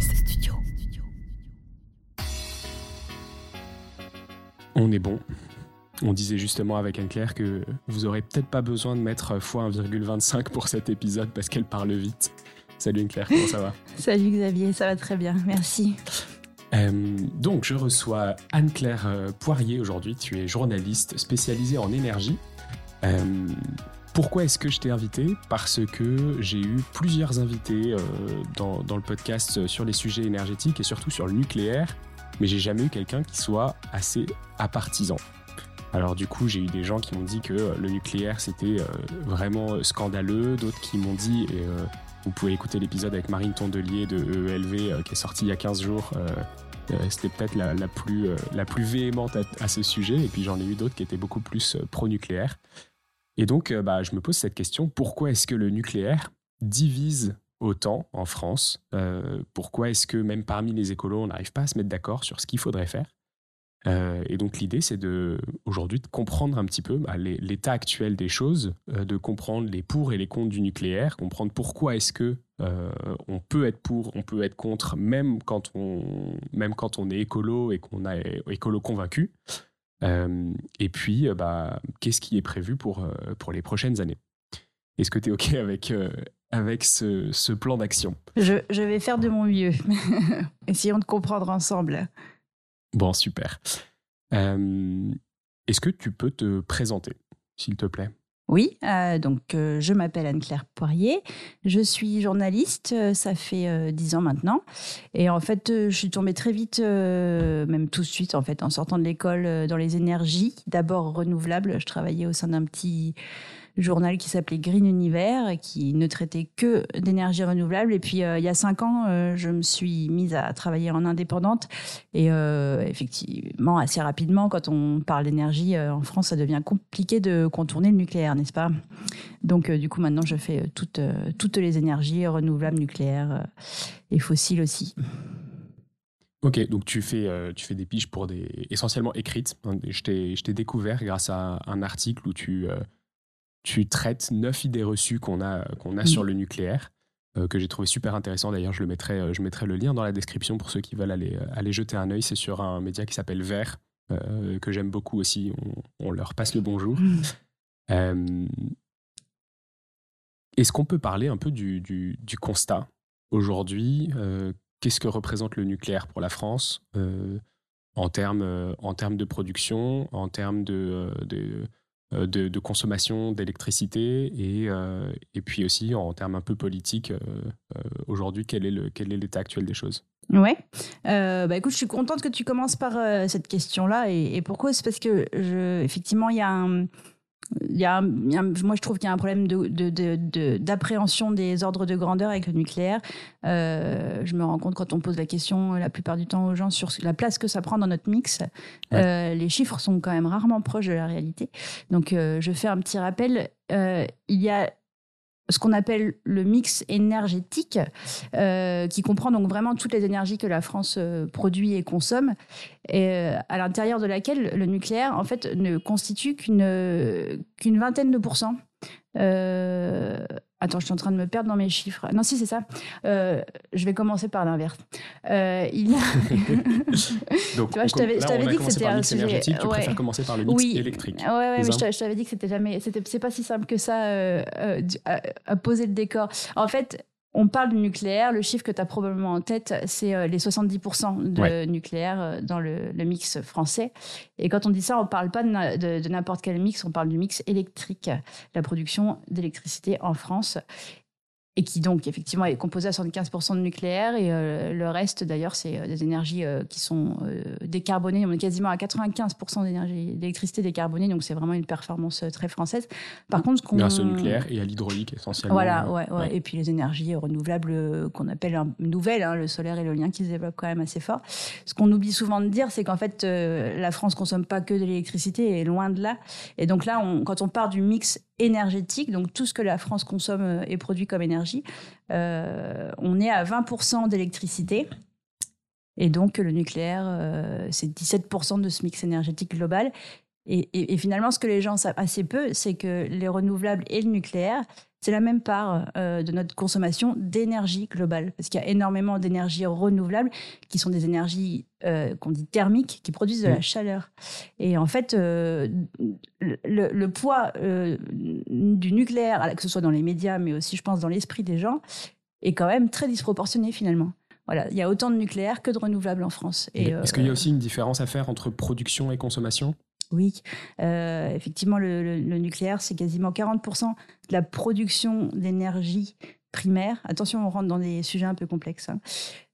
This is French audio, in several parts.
Studio. On est bon. On disait justement avec Anne-Claire que vous aurez peut-être pas besoin de mettre x1,25 pour cet épisode parce qu'elle parle vite. Salut Anne-Claire, comment ça va? Salut Xavier, ça va très bien, merci. Euh, donc, je reçois Anne-Claire euh, Poirier aujourd'hui. Tu es journaliste spécialisée en énergie. Euh, pourquoi est-ce que je t'ai invité? Parce que j'ai eu plusieurs invités dans, dans, le podcast sur les sujets énergétiques et surtout sur le nucléaire, mais j'ai jamais eu quelqu'un qui soit assez apartisan. Alors du coup, j'ai eu des gens qui m'ont dit que le nucléaire c'était vraiment scandaleux, d'autres qui m'ont dit, et vous pouvez écouter l'épisode avec Marine Tondelier de EELV qui est sorti il y a 15 jours, euh, c'était peut-être la, plus, euh, la véhémente à, ce sujet. Et puis j'en ai eu d'autres qui étaient beaucoup plus euh, pro-nucléaire. Et donc, bah, je me pose cette question pourquoi est-ce que le nucléaire divise autant en France Pourquoi est-ce que même parmi les écolos, on n'arrive pas à se mettre d'accord sur ce qu'il faudrait faire? Et donc l'idée, c'est aujourd'hui de comprendre un petit peu bah, l'état actuel des choses, de comprendre les pour et les contre du nucléaire, comprendre pourquoi est-ce que euh, on peut être pour, on peut être contre, même quand on, même quand on est écolo et qu'on est écolo convaincu. Euh, et puis, euh, bah, qu'est-ce qui est prévu pour, pour les prochaines années? Est-ce que tu es OK avec, avec ce, plan d'action? Je, je, vais faire de mon mieux. Essayons de comprendre ensemble. Bon, super. Est-ce que tu peux te présenter, s'il te plaît? Oui, euh, donc euh, je m'appelle Anne-Claire Poirier, je suis journaliste, euh, ça fait dix ans maintenant, et en fait je suis tombée très vite, même tout de suite en fait, en sortant de l'école dans les énergies, d'abord renouvelables, je travaillais au sein d'un petit journal qui s'appelait Green Univers, qui ne traitait que d'énergie renouvelable. Et puis, euh, il y a cinq ans, euh, je me suis mise à travailler en indépendante. Et euh, effectivement, assez rapidement, quand on parle d'énergie en France, ça devient compliqué de contourner le nucléaire, n'est-ce pas? Donc, du coup, maintenant, je fais toutes, toutes les énergies renouvelables, nucléaires et fossiles aussi. Ok, donc tu fais, tu fais des piges pour des essentiellement écrites. Je t'ai découvert grâce à un article où tu tu traites neuf idées reçues qu'on a, qu'on a sur le nucléaire, euh, que j'ai trouvé super intéressant. D'ailleurs, je, le mettrai, euh, je mettrai le lien dans la description pour ceux qui veulent aller, euh, aller jeter un œil. C'est sur un média qui s'appelle Vert, que j'aime beaucoup aussi. On, leur passe le bonjour. Mm. Est-ce qu'on peut parler un peu du, du, constat aujourd'hui Qu'est-ce que représente le nucléaire pour la France en termes, en termes de production, en termes de, de euh, de, consommation d'électricité et, euh, et puis aussi en termes un peu politiques, euh, aujourd'hui, quel est l'état actuel des choses? Ouais. bah écoute, je suis contente que tu commences par cette question-là. Et, et, pourquoi? C'est parce que, je, effectivement, il y a un, il y a, moi, je trouve qu'il y a un problème d'appréhension de, de, des ordres de grandeur avec le nucléaire. Euh, je me rends compte quand on pose la question la plupart du temps aux gens sur la place que ça prend dans notre mix. Euh, les chiffres sont quand même rarement proches de la réalité. Donc, euh, je fais un petit rappel. il y a ce qu'on appelle le mix énergétique, euh, qui comprend donc vraiment toutes les énergies que la France euh, produit et consomme, et euh, à l'intérieur de laquelle le nucléaire en fait ne constitue qu'une qu'une vingtaine de pourcents. Attends, je suis en train de me perdre dans mes chiffres. Non, si, c'est ça. Euh, je vais commencer par l'inverse. Euh, il Donc, tu vois, je t'avais dit que c'était un sujet. Énergétique, tu préfères commencer par le mix oui. électrique. Ouais, ouais, mais je t'avais dit que c'était jamais. C'est pas si simple que ça euh, euh à, poser le décor. En fait, on parle du nucléaire, le chiffre que tu as probablement en tête, c'est euh, les 70% de nucléaire euh, dans le, mix français. Et quand on dit ça, on ne parle pas de n'importe quel mix, on parle du mix électrique, la production d'électricité en France et qui donc effectivement est composé à 75% de nucléaire et euh, le reste d'ailleurs c'est euh, des énergies euh, qui sont décarbonées. On est quasiment à 95% d'énergie d'électricité décarbonée, donc c'est vraiment une performance très française. Par contre, ce grâce au nucléaire et à l'hydraulique essentiellement. Voilà, ouais, ouais, et puis les énergies renouvelables qu'on appelle nouvelles, hein, le solaire et l'éolien qui se développent quand même assez fort. Ce qu'on oublie souvent de dire, c'est qu'en fait la France consomme pas que de l'électricité et loin de là. Et donc là, on, quand on part du mix énergétique, donc tout ce que la France consomme et produit comme énergie euh, on est à 20% d'électricité. Et donc, le nucléaire, euh, c'est 17% de ce mix énergétique global. Et, finalement, ce que les gens savent assez peu, c'est que les renouvelables et le nucléaire, c'est la même part euh, de notre consommation d'énergie globale, parce qu'il y a énormément d'énergies renouvelables qui sont des énergies euh, qu'on dit thermiques, qui produisent de la mm. chaleur. Et en fait, euh, le, poids du nucléaire, que ce soit dans les médias, mais aussi, je pense, dans l'esprit des gens, est quand même très disproportionné finalement. Voilà, il y a autant de nucléaire que de renouvelables en France. Est-ce qu'il y a aussi une différence à faire entre production et consommation? Oui, euh, effectivement, le, nucléaire, c'est quasiment 40% de la production d'énergie primaire. Attention, on rentre dans des sujets un peu complexes. Hein.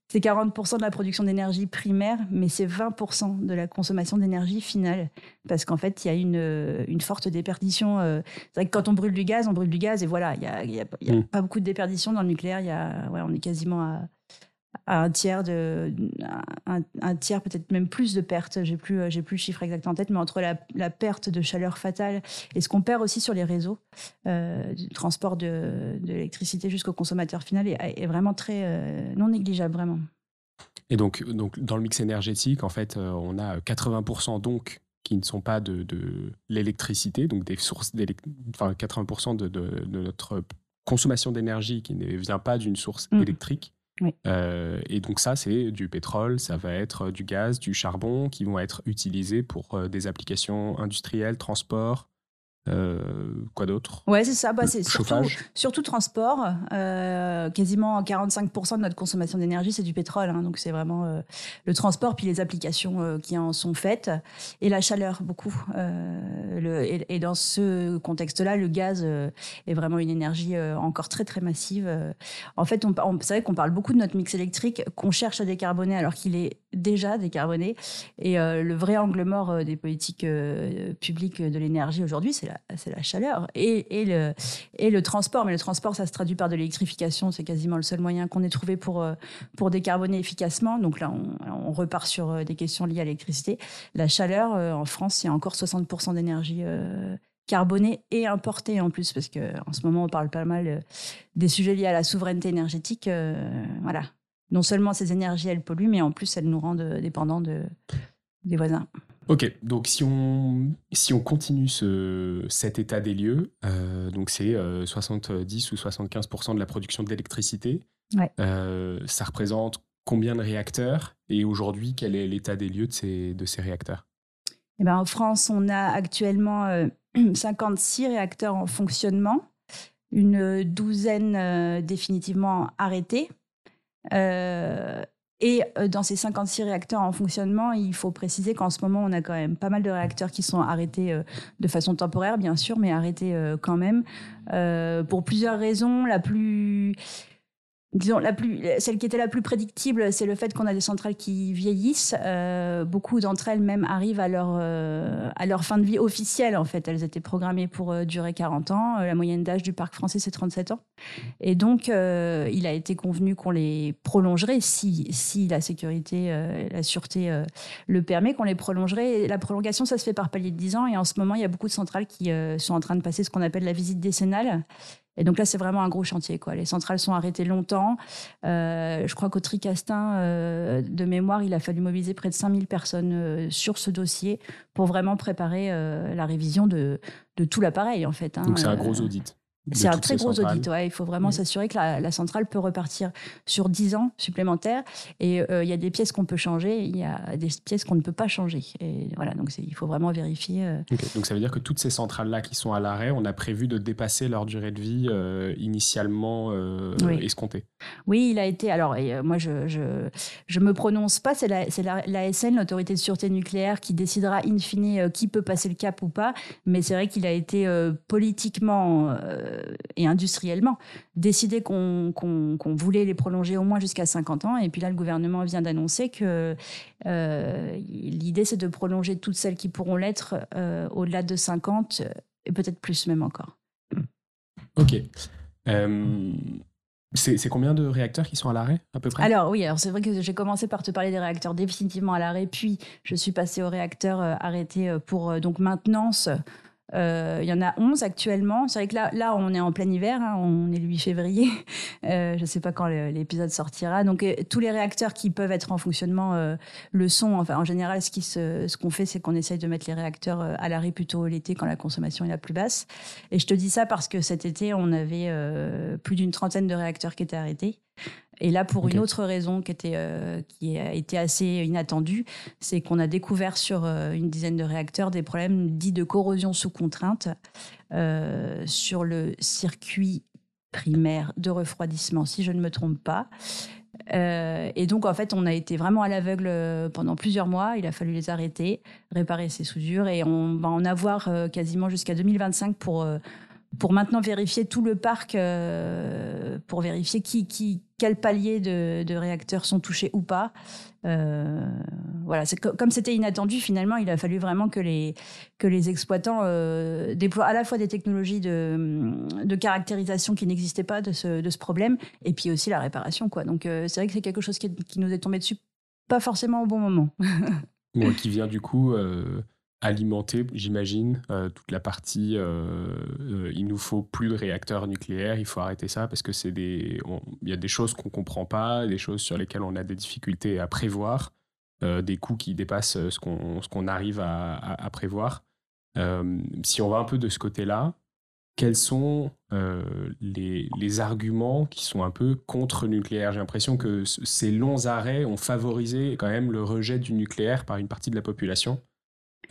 C'est 40% de la production d'énergie primaire, mais c'est 20% de la consommation d'énergie finale. Parce qu'en fait, il y a une, une forte déperdition. Euh, c'est vrai que quand on brûle du gaz, on brûle du gaz et voilà, il n'y a, y a, y a mm. pas beaucoup de déperdition dans le nucléaire. Y a, ouais, on est quasiment à un tiers de un, tiers peut-être même plus de pertes. J'ai plus j'ai plus le chiffre exact en tête mais entre la, perte de chaleur fatale et ce qu'on perd aussi sur les réseaux euh, du transport de, l'électricité jusqu'au consommateur final est, vraiment très euh, non négligeable vraiment. Et donc donc dans le mix énergétique en fait euh, on a 80% donc qui ne sont pas de, l'électricité donc des sources enfin 80% de, de, notre consommation d'énergie qui ne vient pas d'une source mmh. électrique euh, et donc ça, c'est du pétrole, ça va être du gaz, du charbon qui vont être utilisés pour euh, des applications industrielles, transport, euh, quoi d'autre? Ouais, c'est ça. Bah, c'est surtout, surtout, transport. Euh, quasiment 45% de notre consommation d'énergie, c'est du pétrole. Hein, donc c'est vraiment euh, le transport, puis les applications qui en sont faites, et la chaleur, beaucoup. Le, et, dans ce contexte-là, le gaz est vraiment une énergie encore très, très massive. En fait, on, c'est vrai qu'on parle beaucoup de notre mix électrique, qu'on cherche à décarboner alors qu'il est déjà décarboné. Et le vrai angle mort des politiques publiques de l'énergie aujourd'hui, c'est la chaleur et, le, transport. Mais le transport, ça se traduit par de l'électrification. C'est quasiment le seul moyen qu'on ait trouvé pour, euh, décarboner efficacement. Donc là, on, repart sur euh, des questions liées à l'électricité. La chaleur, euh, en France, il y a encore 60% d'énergie carbonée et importée en plus, parce qu'en ce moment, on parle pas mal des sujets liés à la souveraineté énergétique. voilà. Non seulement ces énergies, elles polluent, mais en plus, elles nous rendent dépendants de, des voisins. Ok, donc si on, si on continue ce, cet état des lieux, euh, donc c'est 70 euh, ou 75% de la production d'électricité. Euh, ça représente combien de réacteurs Et aujourd'hui, quel est l'état des lieux de ces, de ces réacteurs? Eh ben, En France, on a actuellement 56 réacteurs en fonctionnement, une douzaine définitivement arrêtés. Et euh, dans ces 56 réacteurs en fonctionnement, il faut préciser qu'en ce moment, on a quand même pas mal de réacteurs qui sont arrêtés euh, de façon temporaire, bien sûr, mais arrêtés euh, quand même, pour plusieurs raisons. La plus disons, la plus, celle qui était la plus prédictible, c'est le fait qu'on a des centrales qui vieillissent. Euh, beaucoup d'entre elles même arrivent à leur, euh, à leur fin de vie officielle, en fait. Elles étaient programmées pour euh, durer 40 ans. la moyenne d'âge du parc français, c'est 37 ans. Et donc, il a été convenu qu'on les prolongerait si, si la sécurité, la sûreté le permet, qu'on les prolongerait. la prolongation, ça se fait par palier de 10 ans. Et en ce moment, il y a beaucoup de centrales qui sont en train de passer ce qu'on appelle la visite décennale. Et donc là, c'est vraiment un gros chantier. Quoi. Les centrales sont arrêtées longtemps. Euh, je crois qu'au Tricastin, euh, de mémoire, il a fallu mobiliser près de 5000 personnes euh, sur ce dossier pour vraiment préparer la révision de, de tout l'appareil, en fait. Hein. Donc c'est un gros audit. C'est un très gros audit. Ouais. Il faut vraiment s'assurer que la, centrale peut repartir sur 10 ans supplémentaires. Et euh, il y a des pièces qu'on peut changer, il y a des pièces qu'on ne peut pas changer. Et voilà, donc il faut vraiment vérifier. Euh. Donc ça veut dire que toutes ces centrales-là qui sont à l'arrêt, on a prévu de dépasser leur durée de vie euh, initialement escomptée. Oui, il a été. Alors, moi, je, je, je, me prononce pas. C'est la, l'ASN, l'autorité de sûreté nucléaire, qui décidera in fine qui peut passer le cap ou pas. Mais c'est vrai qu'il a été politiquement et industriellement, décidé qu'on voulait les prolonger au moins jusqu'à 50 ans. Et puis là, le gouvernement vient d'annoncer que euh, l'idée, c'est de prolonger toutes celles qui pourront l'être euh, au-delà de 50 et peut-être plus même encore. Ok. C'est combien de réacteurs qui sont à l'arrêt à peu près? Alors oui, alors c'est vrai que j'ai commencé par te parler des réacteurs définitivement à l'arrêt, puis je suis passée aux réacteurs arrêtés pour donc maintenance Euh, il y en a 11 actuellement. C'est vrai que là, on est en plein hiver, hein, on est le 8 février. Euh, je ne sais pas quand l'épisode sortira. Donc, euh, tous les réacteurs qui peuvent être en fonctionnement le sont. Enfin, en général, ce qu'on fait, c'est qu'on essaye de mettre les réacteurs à l'arrêt plutôt l'été quand la consommation est la plus basse. Et je te dis ça parce que cet été, on avait plus d'une trentaine de réacteurs qui étaient arrêtés. Et là, pour une autre raison qui, était, euh, qui a été assez inattendue, c'est qu'on a découvert sur euh, une dizaine de réacteurs des problèmes dits de corrosion sous contrainte euh, sur le circuit primaire de refroidissement, si je ne me trompe pas. et donc, en fait, on a été vraiment à l'aveugle pendant plusieurs mois. Il a fallu les arrêter, réparer ces soudures, et on va en avoir quasiment jusqu'à 2025 pour pour maintenant vérifier tout le parc, euh, pour vérifier qui, qui, quel palier de, réacteurs sont touchés ou pas. Euh, voilà, comme c'était inattendu, finalement, il a fallu vraiment que les, que les exploitants euh, déploient à la fois des technologies de, de caractérisation qui n'existaient pas de ce, de ce problème, et puis aussi la réparation. Quoi. Donc c'est vrai que c'est quelque chose qui, qui, nous est tombé dessus, pas forcément au bon moment. Moi qui vient du coup alimenter, j'imagine, euh, toute la partie euh, euh, il nous faut plus de réacteurs nucléaires, il faut arrêter ça parce que c'est des il y a des choses qu'on comprend pas, des choses sur lesquelles on a des difficultés à prévoir, des coûts qui dépassent ce qu'on ce qu'on arrive à, prévoir. si on va un peu de ce côté-là, quels sont les, les, arguments qui sont un peu contre le nucléaire? J'ai l'impression que ces longs arrêts ont favorisé quand même le rejet du nucléaire par une partie de la population.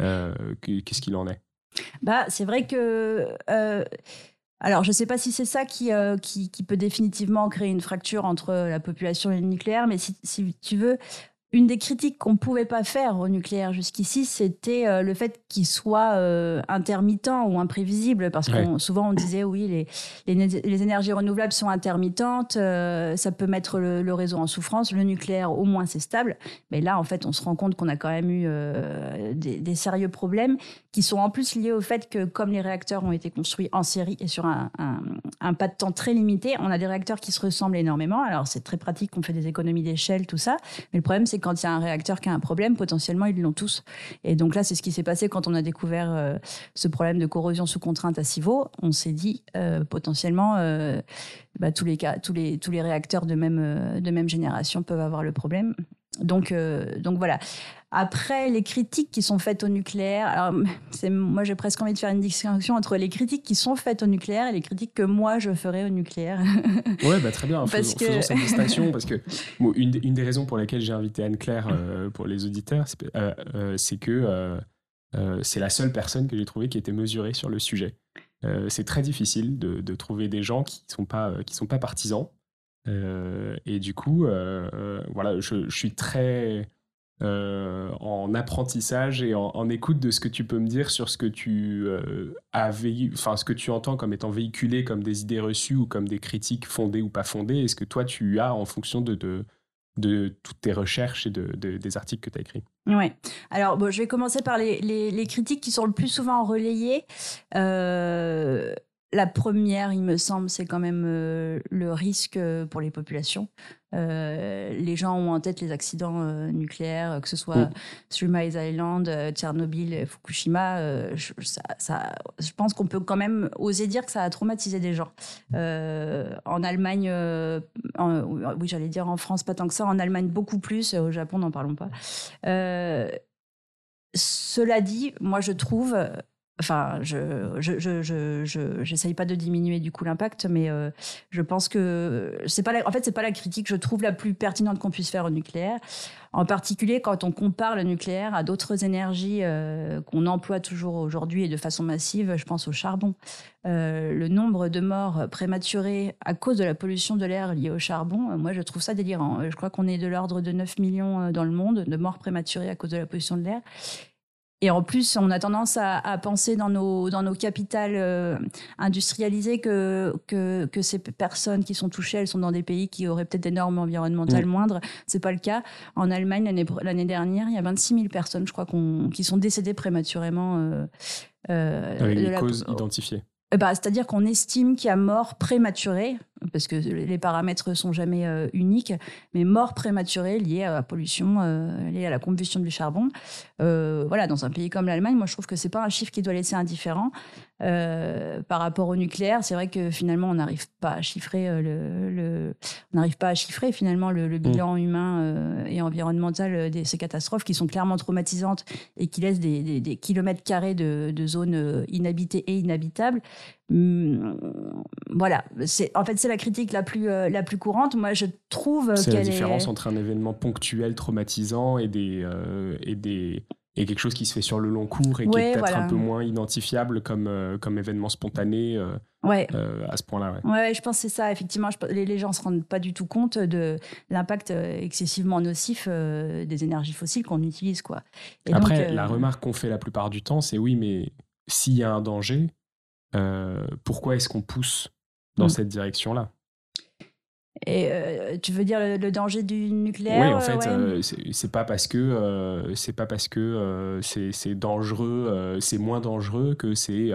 Euh, qu'est-ce qu'il en est? Bah, C'est vrai que... Euh, alors, je ne sais pas si c'est ça qui, euh, qui, qui, peut définitivement créer une fracture entre la population et le nucléaire, mais si tu veux, une des critiques qu'on ne pouvait pas faire au nucléaire jusqu'ici, c'était euh, le fait qu'il soit euh, intermittent ou imprévisible, parce que souvent on disait oui, les, les, énergies renouvelables sont intermittentes, euh, ça peut mettre le, réseau en souffrance, le nucléaire au moins c'est stable, mais là en fait on se rend compte qu'on a quand même eu des, sérieux problèmes qui sont en plus liés au fait que comme les réacteurs ont été construits en série et sur un, un pas de temps très limité, on a des réacteurs qui se ressemblent énormément, alors c'est très pratique, on fait des économies d'échelle, tout ça, mais le problème c'est quand il y a un réacteur qui a un problème, potentiellement, ils l'ont tous. Et donc là, c'est ce qui s'est passé quand on a découvert euh, ce problème de corrosion sous contrainte à Civaux. On s'est dit, euh, potentiellement, euh, bah, tous, les cas, tous, les, tous les réacteurs de même, de même génération peuvent avoir le problème. Donc, euh, donc voilà. Après, les critiques qui sont faites au nucléaire, alors moi j'ai presque envie de faire une distinction entre les critiques qui sont faites au nucléaire et les critiques que moi je ferais au nucléaire. ouais, bah, très bien, parce faisons, que... cette distinction, parce que une, des raisons pour lesquelles j'ai invité Anne-Claire euh, pour les auditeurs, c'est euh, que c'est la seule personne que j'ai trouvée qui était mesurée sur le sujet. c'est très difficile de, de, trouver des gens qui ne sont, pas, qui sont pas partisans. Euh, et du coup, euh, euh, voilà, je, suis très en apprentissage et en, écoute de ce que tu peux me dire sur ce que tu enfin ce que tu entends comme étant véhiculé comme des idées reçues ou comme des critiques fondées ou pas fondées, et ce que toi tu as en fonction de, toutes tes recherches et de, des articles que tu as écrits? Oui. Alors, je vais commencer par les, critiques qui sont le plus souvent relayées. Euh, la première, il me semble, c'est quand même euh, le risque euh, pour les populations. Euh, les gens ont en tête les accidents nucléaires, que ce soit mm. Three Mile Island, Tchernobyl, Fukushima. Je, je, pense qu'on peut quand même oser dire que ça a traumatisé des gens. en Allemagne, oui, j'allais dire en France, pas tant que ça. En Allemagne, beaucoup plus. Au Japon, n'en parlons pas. cela dit, moi, je trouve Enfin, je je j'essaye pas de diminuer du coup l'impact, mais euh, je pense que c'est pas en fait c'est pas la critique je trouve la plus pertinente qu'on puisse faire au nucléaire, en particulier quand on compare le nucléaire à d'autres énergies euh, qu'on emploie toujours aujourd'hui et de façon massive. Je pense au charbon. Euh, le nombre de morts prématurées à cause de la pollution de l'air liée au charbon, moi je trouve ça délirant. Je crois qu'on est de l'ordre de 9 millions dans le monde de morts prématurées à cause de la pollution de l'air. Et en plus, on a tendance à, penser dans nos, dans nos capitales euh, industrialisées que, que, que, ces personnes qui sont touchées, elles sont dans des pays qui auraient peut-être des normes environnementales moindres. moindres. C'est pas le cas. En Allemagne, l'année dernière, il y a 26 000 personnes, je crois, qui sont décédées prématurément. Euh, euh Avec des causes identifiées. eh ben, C'est-à-dire qu'on estime qu'il y a mort prématurée, parce que les paramètres sont jamais euh, uniques, mais mort prématurée liée à la pollution, euh, liée à la combustion du charbon. Euh, voilà, dans un pays comme l'Allemagne, moi je trouve que c'est pas un chiffre qui doit laisser indifférent. par rapport au nucléaire, c'est vrai que finalement on n'arrive pas à chiffrer le, on n'arrive pas à chiffrer finalement le, mm. bilan humain et environnemental de ces catastrophes qui sont clairement traumatisantes et qui laissent des, kilomètres carrés de, de zones inhabitées et inhabitables. Hum, voilà, c'est en fait c'est la critique la plus euh, la plus courante. Moi, je trouve c'est la différence entre un événement ponctuel traumatisant et des euh, et des et quelque chose qui se fait sur le long cours et qui est peut-être un peu moins identifiable comme euh, comme événement spontané. Ouais. à ce point-là. Ouais. ouais. je pense que c'est ça. Effectivement, les, les, gens se rendent pas du tout compte de l'impact excessivement nocif des énergies fossiles qu'on utilise, quoi. Après, la remarque qu'on fait la plupart du temps, c'est oui, mais s'il y a un danger, euh, pourquoi est-ce qu'on pousse dans mm. cette direction-là? Et euh, tu veux dire le, danger du nucléaire Oui, en fait, euh, c'est pas parce que c'est pas parce que c'est dangereux, c'est moins dangereux que c'est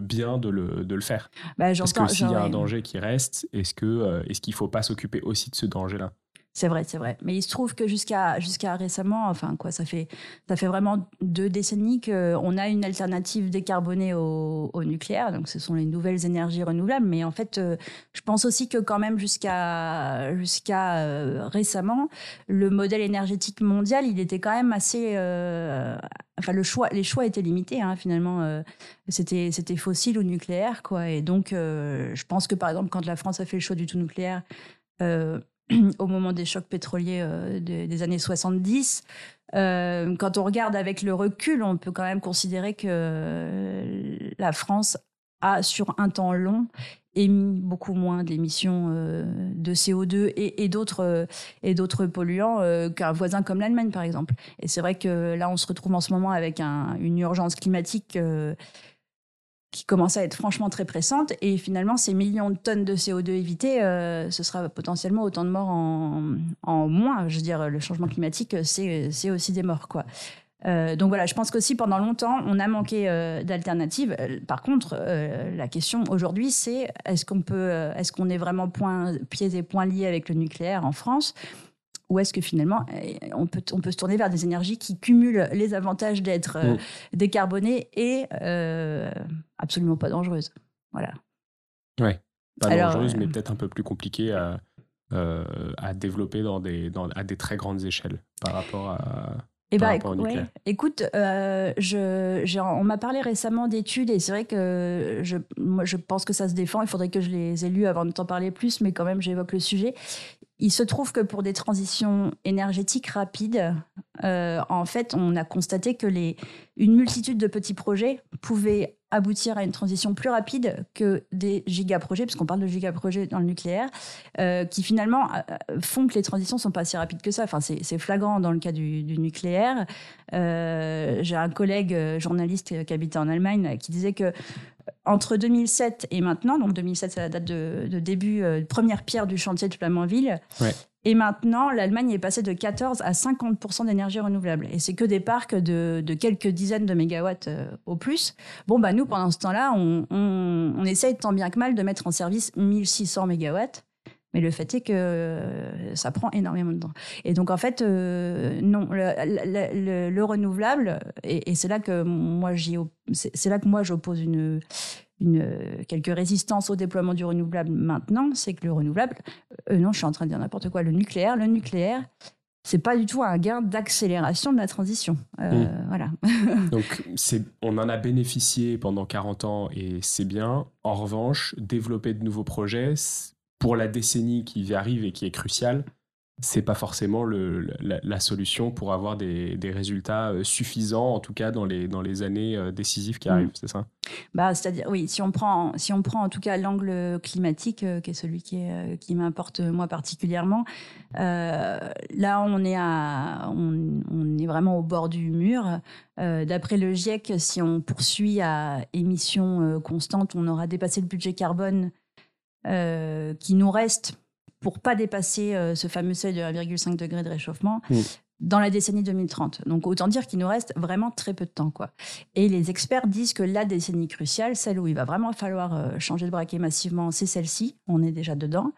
bien de le, de le faire. Bah, parce que s'il y a un danger qui reste, est-ce que est-ce qu'il faut pas s'occuper aussi de ce danger-là? C'est vrai, c'est vrai. Mais il se trouve que jusqu'à récemment, enfin quoi, ça fait ça fait vraiment deux décennies qu'on a une alternative décarbonée au, nucléaire. Donc ce sont les nouvelles énergies renouvelables. Mais en fait, euh, je pense aussi que quand même jusqu'à euh, récemment, le modèle énergétique mondial, il était quand même assez euh, enfin le choix les choix étaient limités hein, finalement c'était c'était fossile ou nucléaire quoi et donc je pense que par exemple quand la France a fait le choix du tout nucléaire au moment des chocs pétroliers euh, des, années 70. Euh, quand on regarde avec le recul, on peut quand même considérer que euh, la France a, sur un temps long, émis beaucoup moins d'émissions de CO2 et, et d'autres polluants qu'un voisin comme l'Allemagne, par exemple. Et c'est vrai que là, on se retrouve en ce moment avec une urgence climatique qui commence à être franchement très pressante. Et finalement, ces millions de tonnes de CO2 évitées, euh, ce sera potentiellement autant de morts en, en, moins. Je veux dire, le changement climatique, c'est aussi des morts, quoi. Euh, donc voilà, je pense qu'aussi pendant longtemps, on a manqué euh, d'alternatives. par contre, la question aujourd'hui, c'est est-ce qu'on peut, est-ce qu'on est vraiment point, pieds et poings liés avec le nucléaire en France? Ou est-ce que finalement, eh, on peut, on peut se tourner vers des énergies qui cumulent les avantages d'être euh, mm. décarbonées et euh, absolument pas dangereuses Voilà. Ouais, pas dangereuses, mais euh, peut-être un peu plus compliquées à, à développer dans des, dans, à des très grandes échelles par rapport à. Eh ben, écoute, je, on m'a parlé récemment d'études et c'est vrai que je, moi, je pense que ça se défend. Il faudrait que je les ai lues avant de t'en parler plus, mais quand même, j'évoque le sujet. Il se trouve que pour des transitions énergétiques rapides, euh, en fait, on a constaté que les, une multitude de petits projets pouvaient aboutir à une transition plus rapide que des gigaprojets, puisqu'on parle de gigaprojets dans le nucléaire, euh, qui finalement euh, font que les transitions sont pas si rapides que ça. Enfin, c'est flagrant dans le cas du, nucléaire. J'ai un collègue journaliste qui habitait en Allemagne qui disait que entre 2007 et maintenant, donc 2007 c'est la date de, début, euh, première pierre du chantier de Flamanville, et maintenant l'Allemagne est passée de 14 à 50% d'énergie renouvelable. Et c'est que des parcs de, quelques dizaines de mégawatts euh, au plus. Bon, bah nous, pendant ce temps-là, on, on, essaye tant bien que mal de mettre en service 1600 mégawatts. Mais le fait est que euh, ça prend énormément de temps. Et donc, en fait, euh, non, le, renouvelable, et, c'est là que moi, j'y, c'est là que moi, j'oppose une, quelques résistances au déploiement du renouvelable maintenant, c'est que le renouvelable, euh, non, je suis en train de dire n'importe quoi, le nucléaire, le nucléaire, c'est pas du tout un gain d'accélération de la transition. Mmh. Voilà. Donc, on en a bénéficié pendant 40 ans et c'est bien. En revanche, développer de nouveaux projets, pour la décennie qui arrive et qui est cruciale, c'est pas forcément le, la, solution pour avoir des, des, résultats euh, suffisants, en tout cas dans les, dans les années euh, décisives qui mm. arrivent, c'est ça? Bah, C'est-à-dire, oui, si on, prend, si on prend en tout cas l'angle climatique, euh, qui est celui qui, est, qui m'importe moi particulièrement, là on est, à, on, on, est vraiment au bord du mur. D'après le GIEC, si on poursuit à émissions constantes, on aura dépassé le budget carbone qui nous reste pour pas dépasser euh, ce fameux seuil de 1,5 degré de réchauffement. Mm. dans la décennie 2030. Donc autant dire qu'il nous reste vraiment très peu de temps. Quoi. Et les experts disent que la décennie cruciale, celle où il va vraiment falloir euh, changer de braquet massivement, c'est celle-ci. On est déjà dedans.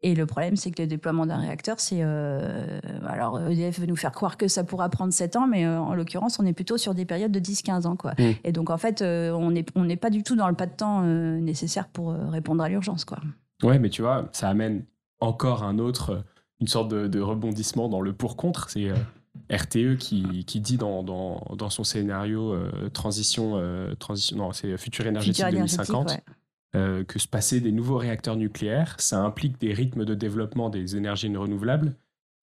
Et le problème, c'est que le déploiement d'un réacteur, c'est... Euh, alors EDF veut nous faire croire que ça pourra prendre 7 ans, mais euh, en l'occurrence, on est plutôt sur des périodes de 10-15 ans. Quoi. Mmh. Et donc en fait, on n'est on pas du tout dans le pas de temps nécessaire pour répondre à l'urgence. Quoi. Ouais, mais tu vois, ça amène encore un autre une sorte de, rebondissement dans le pour-contre. C'est euh, RTE qui, qui, dit dans, dans, dans son scénario euh, transition, euh, transition, non, c'est futur énergétique 2050. que se passer des nouveaux réacteurs nucléaires, ça implique des rythmes de développement des énergies renouvelables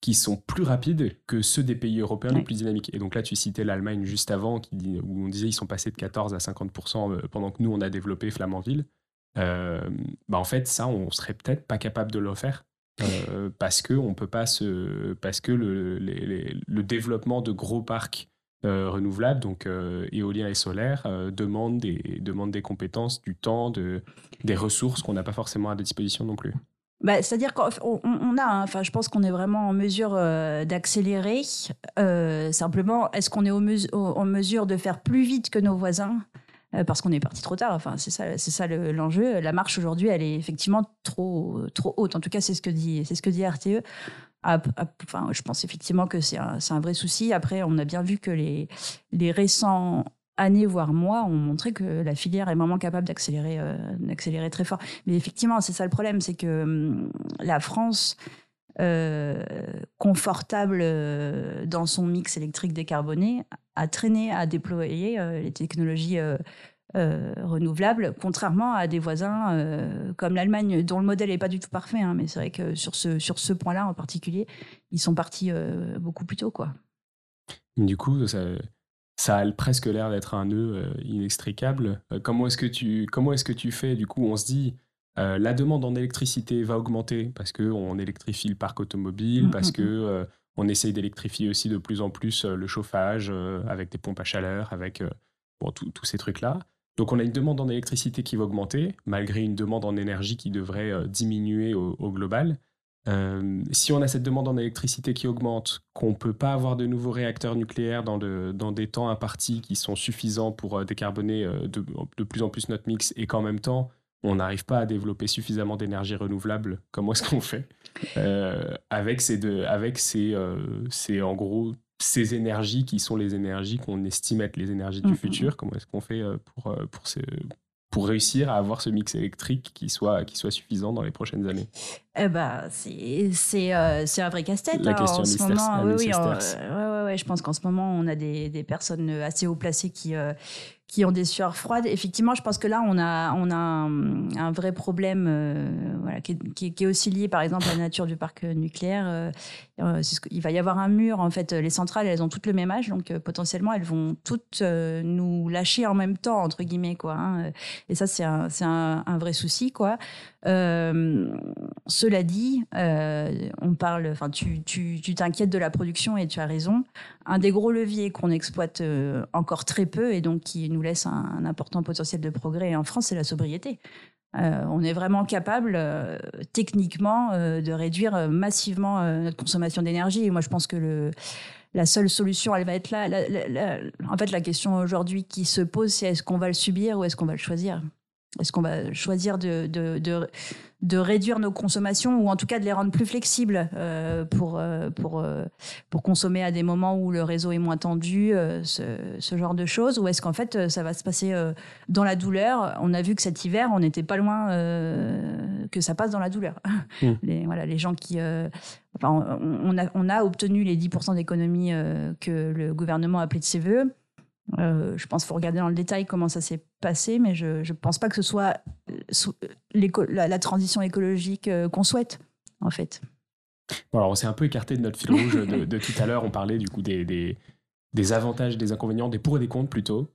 qui sont plus rapides que ceux des pays européens les plus dynamiques. Et donc là, tu citais l'Allemagne juste avant, qui dit, où on disait ils sont passés de 14 à 50% pendant que nous, on a développé Flamanville. Bah en fait, ça, on serait peut-être pas capable de le faire euh, parce que on peut pas se, parce que le, le développement de gros parcs euh, renouvelables, donc euh, éoliens et solaires, demande des demande des compétences, du temps, de, des ressources qu'on n'a pas forcément à disposition non plus. Bah, C'est-à-dire qu'on on a, hein, enfin, je pense qu'on est vraiment en mesure d'accélérer. simplement, est-ce qu'on est en mesure de faire plus vite que nos voisins? euh, parce qu'on est parti trop tard. Enfin, c'est ça, c'est ça l'enjeu. La marche aujourd'hui, elle est effectivement trop, trop haute. En tout cas, c'est ce que dit, c'est ce que dit RTE. Enfin, je pense effectivement que c'est un, un, vrai souci. Après, on a bien vu que les, les récents années, voire mois, ont montré que la filière est vraiment capable d'accélérer, euh, d'accélérer très fort. Mais effectivement, c'est ça le problème, c'est que hum, la France, euh, confortable dans son mix électrique décarboné, a traîné à déployer les technologies euh, renouvelables, contrairement à des voisins euh, comme l'Allemagne, dont le modèle n'est pas du tout parfait. Hein, mais c'est vrai que sur ce, sur ce point-là en particulier, ils sont partis euh, beaucoup plus tôt. Quoi. Du coup, ça, a presque l'air d'être un nœud inextricable. comment est-ce que tu est-ce que tu fais? Du coup, on se dit la demande en électricité va augmenter parce que on électrifie le parc automobile, mmh, parce mmh, que mmh. on essaye d'électrifier aussi de plus en plus le chauffage avec des pompes à chaleur, avec bon, tous ces trucs là. Donc on a une demande en électricité qui va augmenter, malgré une demande en énergie qui devrait euh, diminuer au, global. Euh, si on a cette demande en électricité qui augmente, qu'on ne peut pas avoir de nouveaux réacteurs nucléaires dans, dans des temps impartis qui sont suffisants pour euh, décarboner de, plus en plus notre mix, et qu'en même temps, on n'arrive pas à développer suffisamment d'énergie renouvelable, comment est-ce qu'on fait Avec, ces, deux, avec ces, ces, en gros, ces énergies qui sont les énergies qu'on estime être les énergies du mmh, mmh, futur, comment est-ce qu'on fait euh, pour, euh, pour, réussir à avoir ce mix électrique qui soit, qui soit suffisant dans les prochaines années? Eh ben, c'est euh, un vrai casse-tête. La hein, question en ce moment, oui, oui, ouais, ouais, je pense qu'en ce moment, on a des, des personnes assez haut placées qui, qui ont des sueurs froides. Effectivement, je pense que là, on a, on a un, vrai problème euh, voilà, qui, est, aussi lié, par exemple, à la nature du parc nucléaire. Euh, euh, il va y avoir un mur. En fait, les centrales, elles ont toutes le même âge, donc potentiellement, elles vont toutes nous lâcher en même temps, entre guillemets, quoi. Hein. Et ça, c'est un, un, un, vrai souci, quoi. cela dit, on parle. Enfin, tu t'inquiètes de la production et tu as raison. Un des gros leviers qu'on exploite encore très peu et donc qui nous laisse un, important potentiel de progrès en France, c'est la sobriété. Euh, on est vraiment capable, euh, techniquement, euh, de réduire massivement notre consommation d'énergie. Moi, je pense que le, la seule solution, elle va être là. en fait, la question aujourd'hui qui se pose, c'est est-ce qu'on va le subir ou est-ce qu'on va le choisir? Est-ce qu'on va choisir de, de, de réduire nos consommations ou en tout cas de les rendre plus flexibles euh, pour, euh, pour, euh, pour consommer à des moments où le réseau est moins tendu, ce, ce, genre de choses? Ou est-ce qu'en fait ça va se passer dans la douleur? On a vu que cet hiver, on n'était pas loin que ça passe dans la douleur. Mmh. Les, voilà, les gens qui... Enfin, on, a, on a obtenu les 10% d'économies que le gouvernement a appelé de ses voeux. Je pense qu'il faut regarder dans le détail comment ça s'est mais je ne pense pas que ce soit euh, la, transition écologique euh, qu'on souhaite, en fait. Bon, alors on s'est un peu écarté de notre fil rouge de, tout à l'heure. On parlait du coup des, des, avantages, des inconvénients, des pour et des contre plutôt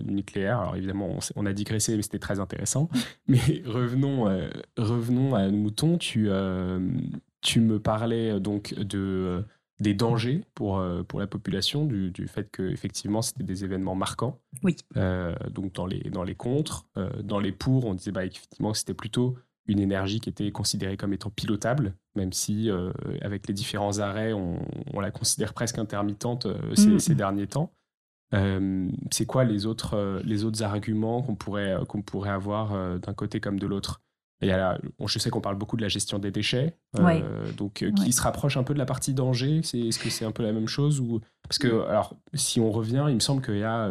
du nucléaire. Alors évidemment, on, a digressé, mais c'était très intéressant. Mais revenons, revenons à nos moutons. Tu, tu me parlais donc de des dangers pour, euh, pour la population du, du fait que effectivement c'était des événements marquants. Oui. Euh, donc dans les, dans les contres, euh, dans les pour, on disait bah, effectivement que c'était plutôt une énergie qui était considérée comme étant pilotable, même si avec les différents arrêts, on, la considère presque intermittente ces, mm. derniers temps. c'est quoi les autres, les autres arguments qu'on pourrait, qu'on pourrait avoir d'un côté comme de l'autre? Je sais qu'on parle beaucoup de la gestion des déchets, euh, donc euh, qui se rapproche un peu de la partie danger. est-ce que c'est un peu la même chose ou parce que alors si on revient, il me semble qu'il y a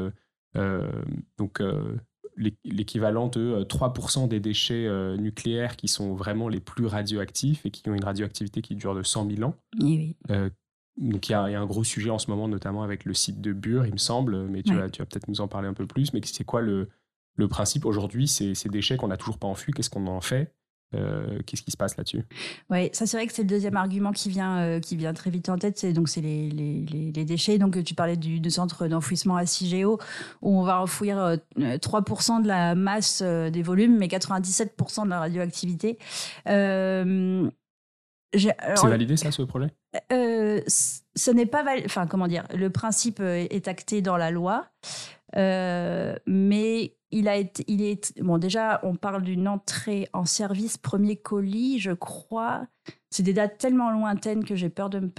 euh, donc l'équivalent de 3% des déchets nucléaires qui sont vraiment les plus radioactifs et qui ont une radioactivité qui dure de 100 000 ans. donc il y, a, un gros sujet en ce moment, notamment avec le site de Bure, il me semble, mais tu vas, tu vas peut-être nous en parler un peu plus. Mais c'est quoi le, le principe aujourd'hui, c'est ces déchets qu'on n'a toujours pas enfui, qu'est-ce qu'on en fait? Euh, Qu'est-ce qui se passe là-dessus? Oui, ça c'est vrai que c'est le deuxième argument qui vient, euh, qui vient très vite en tête, c'est donc c'est les, les, les, déchets. Donc tu parlais du, centre d'enfouissement à CIGEO où on va enfouir 3% euh, de la masse des volumes, mais 97% de la radioactivité. c'est validé ça, ce projet? Ce n'est pas validé. Enfin, comment dire? Le principe est acté dans la loi, mais il a été, il est, bon, déjà, on parle d'une entrée en service premier colis, je crois. C'est des dates tellement lointaines que j'ai peur de me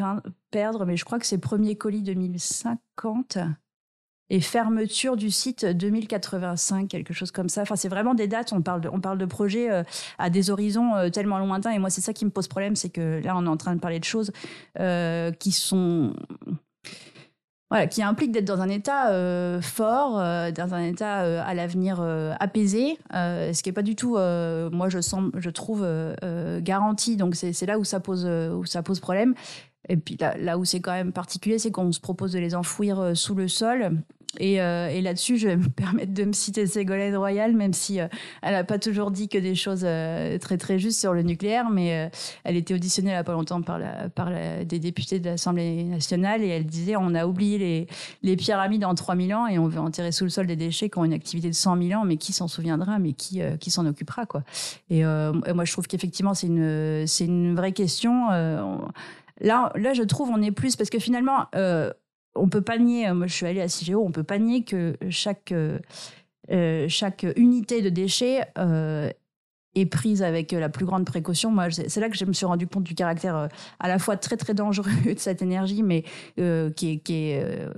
perdre, mais je crois que c'est premier colis 2050 et fermeture du site 2085, quelque chose comme ça. Enfin, c'est vraiment des dates. On parle de, on parle de projets euh, à des horizons euh, tellement lointains. Et moi, c'est ça qui me pose problème, c'est que là, on est en train de parler de choses euh, qui sont qui implique d'être dans un état euh, fort, euh, dans un état euh, à l'avenir apaisé, ce qui n'est pas du tout, moi je, trouve, garanti. Donc c'est là où ça, pose, problème. Et puis là où c'est quand même particulier, c'est qu'on se propose de les enfouir sous le sol. Euh, et, là-dessus, je vais me permettre de me citer Ségolène Royal, même si euh, elle n'a pas toujours dit que des choses euh, très très justes sur le nucléaire, mais elle était auditionnée il n'y a pas longtemps par, des députés de l'Assemblée nationale et elle disait on a oublié les, pyramides en 3000 ans et on veut enterrer sous le sol des déchets qui ont une activité de 100 000 ans, mais qui s'en souviendra, mais qui, qui s'en occupera. Et, moi, je trouve qu'effectivement, c'est une, une vraie question. Là, là, je trouve, on est plus parce que finalement, on peut pas nier, euh, moi je suis allée à CIGEO, on peut pas nier que chaque, euh, euh, chaque unité de déchets est prise avec la plus grande précaution. Moi, c'est là que je me suis rendu compte du caractère à la fois très très dangereux de cette énergie, mais qui est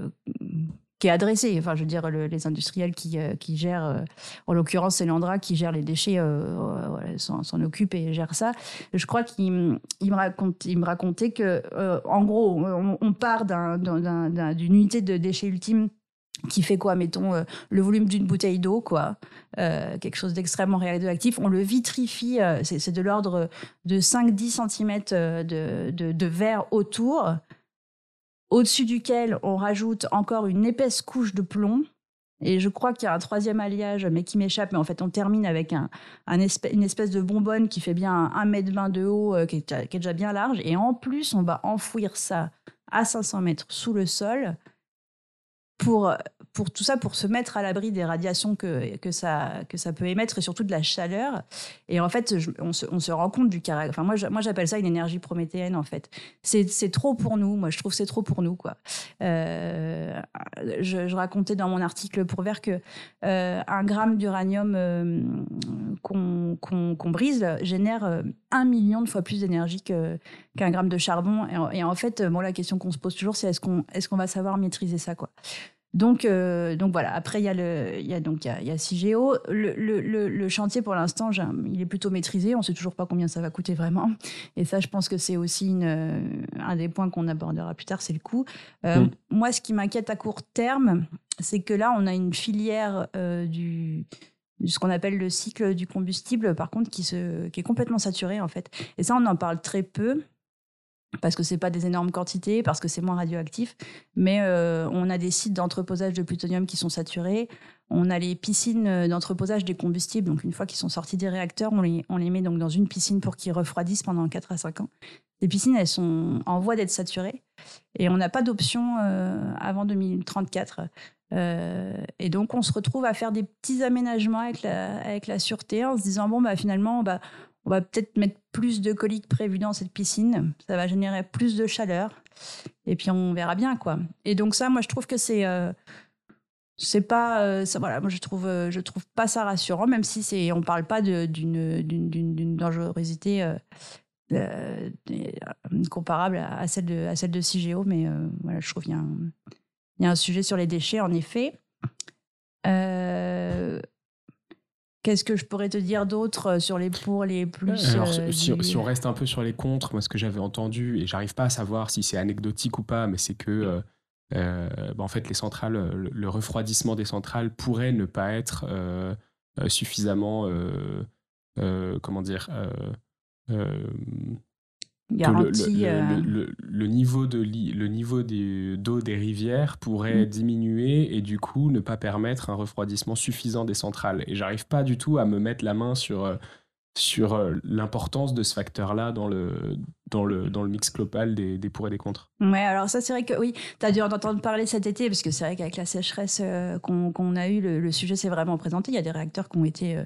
qui est adressé. Enfin, je veux dire, les industriels qui, euh, qui gèrent, euh, en l'occurrence, c'est Landra qui gère les déchets, euh, s'en occupe et gère ça. Je crois qu'il il me, raconte, il me racontait que, en gros, on, part d'une unité de déchets ultimes qui fait quoi Mettons le volume d'une bouteille d'eau, quoi, quelque chose d'extrêmement radioactif. On le vitrifie, c'est de l'ordre de 5-10 cm de, verre autour au-dessus duquel on rajoute encore une épaisse couche de plomb. Et je crois qu'il y a un troisième alliage, mais qui m'échappe. Mais en fait, on termine avec un, une espèce de bonbonne qui fait bien un mètre vingt de haut, euh, qui, est, qui, est, déjà bien large. Et en plus, on va enfouir ça à 500 mètres sous le sol pour pour tout ça, pour se mettre à l'abri des radiations que, que, ça, que ça peut émettre et surtout de la chaleur. Et en fait, on, se, on, se, rend compte du caractère. Moi, moi j'appelle ça une énergie prométhéenne, en fait. C'est trop pour nous. Moi, je trouve c'est trop pour nous, quoi. Euh, je, racontais dans mon article pour Vert que euh, un gramme d'uranium euh, qu'on brise génère un million de fois plus d'énergie qu'un gramme de charbon. Et, en fait, bon, la question qu'on se pose toujours, c'est est-ce qu'on est qu'on va savoir maîtriser ça, quoi? Donc, euh, donc voilà. Après, il y a le, il y a donc il y a, CIGEO. Le, le, le, chantier pour l'instant, il est plutôt maîtrisé. On ne sait toujours pas combien ça va coûter vraiment. Et ça, je pense que c'est aussi une, euh, un des points qu'on abordera plus tard, c'est le coût. Euh, mm. Moi, ce qui m'inquiète à court terme, c'est que là, on a une filière du ce qu'on appelle le cycle du combustible, par contre, qui, se, qui est complètement saturée en fait. Et ça, on en parle très peu parce que c'est pas des énormes quantités, parce que c'est moins radioactif, mais euh, on a des sites d'entreposage de plutonium qui sont saturés, on a les piscines euh, d'entreposage des combustibles, donc une fois qu'ils sont sortis des réacteurs, on les, met donc dans une piscine pour qu'ils refroidissent pendant 4 à 5 ans. Les piscines, elles sont en voie d'être saturées, et on n'a pas d'option euh, avant 2034. et donc, on se retrouve à faire des petits aménagements avec la, avec la sûreté en se disant, bon, bah, finalement, bah, on va peut-être mettre plus de coliques prévus dans cette piscine. Ça va générer plus de chaleur. Et puis on verra bien, quoi. Et donc ça, moi, je trouve que c'est... Euh, c'est pas ça, voilà moi je trouve je trouve pas ça rassurant même si c'est on parle pas d'une dangerosité comparable à celle de à celle de CIGEO mais voilà je trouve qu'il y y a un sujet sur les déchets en effet Qu'est-ce que je pourrais te dire d'autre sur les pour, les plus Alors, si, on reste un peu sur les contre, moi ce que j'avais entendu, et j'arrive pas à savoir si c'est anecdotique ou pas, mais c'est que euh, bah, en fait, les centrales, le, refroidissement des centrales pourrait ne pas être euh, euh, suffisamment, comment dire, Garantie, le, niveau de le niveau d'eau des rivières pourrait mm. diminuer et du coup ne pas permettre un refroidissement suffisant des centrales. Et j'arrive pas du tout à me mettre la main sur sur euh, l'importance de ce facteur-là dans le, dans, le, dans le mix global des, des pour et des contre. Ouais, alors ça, c'est vrai que oui, tu as dû en entendre parler cet été, parce que c'est vrai qu'avec la sécheresse euh, qu'on a eue, le, sujet s'est vraiment présenté. Il y a des réacteurs qui ont été euh,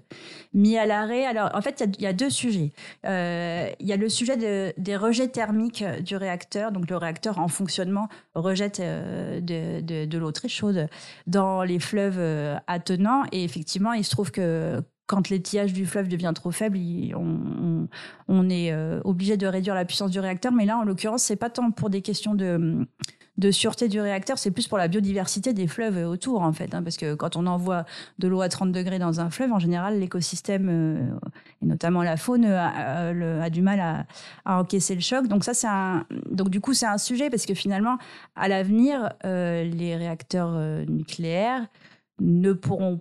mis à l'arrêt. Alors, en fait, il y, a deux sujets. il y a le sujet de, des rejets thermiques du réacteur. Donc, le réacteur en fonctionnement rejette de, de, de l'eau très chaude dans les fleuves attenants. Et effectivement, il se trouve que quand l'étiage du fleuve devient trop faible, on, est euh, obligé de réduire la puissance du réacteur. Mais là, en l'occurrence, c'est pas tant pour des questions de, de sûreté du réacteur, c'est plus pour la biodiversité des fleuves autour, en fait. Hein, parce que quand on envoie de l'eau à 30 degrés dans un fleuve, en général, l'écosystème, euh, et notamment la faune, a, du mal à, encaisser le choc. Donc ça, c'est un, donc du coup, c'est un sujet parce que finalement, à l'avenir, euh, les réacteurs nucléaires ne pourront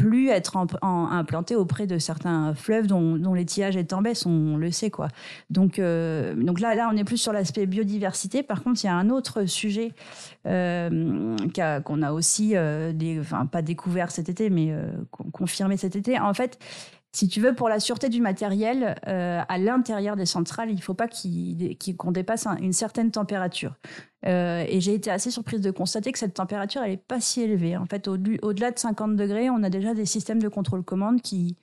plus être implanté auprès de certains fleuves dont, dont l'étiage est en baisse, on le sait quoi. Donc, euh, donc là, là, on est plus sur l'aspect biodiversité. Par contre, il y a un autre sujet euh, qu'on a, aussi, euh, des, enfin pas découvert cet été, mais confirmé cet été. En fait, si tu veux, pour la sûreté du matériel, euh, à l'intérieur des centrales, il ne faut pas qu'on dépasse une certaine température. Euh, et j'ai été assez surprise de constater que cette température, elle n'est pas si élevée. En fait, au-delà de 50 degrés, on a déjà des systèmes de contrôle-commande qui,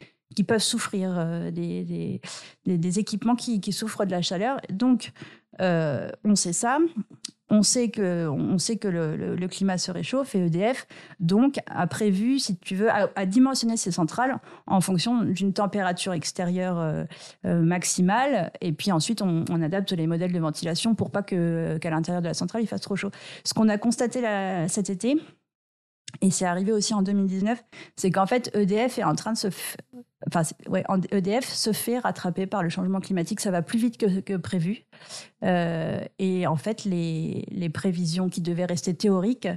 peuvent souffrir, euh, des, équipements qui, qui, souffrent de la chaleur. Donc, on sait ça. On sait que, on sait que le, climat se réchauffe et EDF, donc, a prévu, si tu veux, à, dimensionner ces centrales en fonction d'une température extérieure euh, euh, maximale. Et puis ensuite, on, adapte les modèles de ventilation pour pas qu'à l'intérieur de la centrale, il fasse trop chaud. Ce qu'on a constaté cet été, et c'est arrivé aussi en 2019, c'est qu'en fait, EDF est en train de se. Enfin, ouais, EDF se fait rattraper par le changement climatique. Ça va plus vite que, prévu. Euh, et en fait, les, les, prévisions qui devaient rester théoriques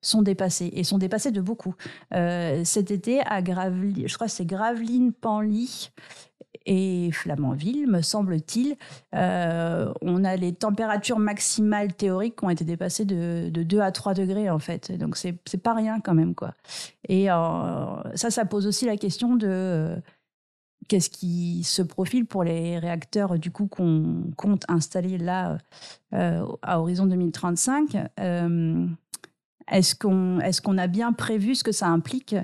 sont dépassées et sont dépassées de beaucoup. Euh, cet été, à Gravelines, je crois que c'est Gravelines, Panly et Flamanville, me semble-t-il, euh, on a les températures maximales théoriques qui ont été dépassées de, 2 à 3 degrés, en fait. Donc, c'est pas rien quand même, quoi. Et euh, ça, ça pose aussi la question de euh, qu'est-ce qui se profile pour les réacteurs, du coup, qu'on compte installer là à horizon 2035. Est-ce qu'on est qu'on a bien prévu ce que ça implique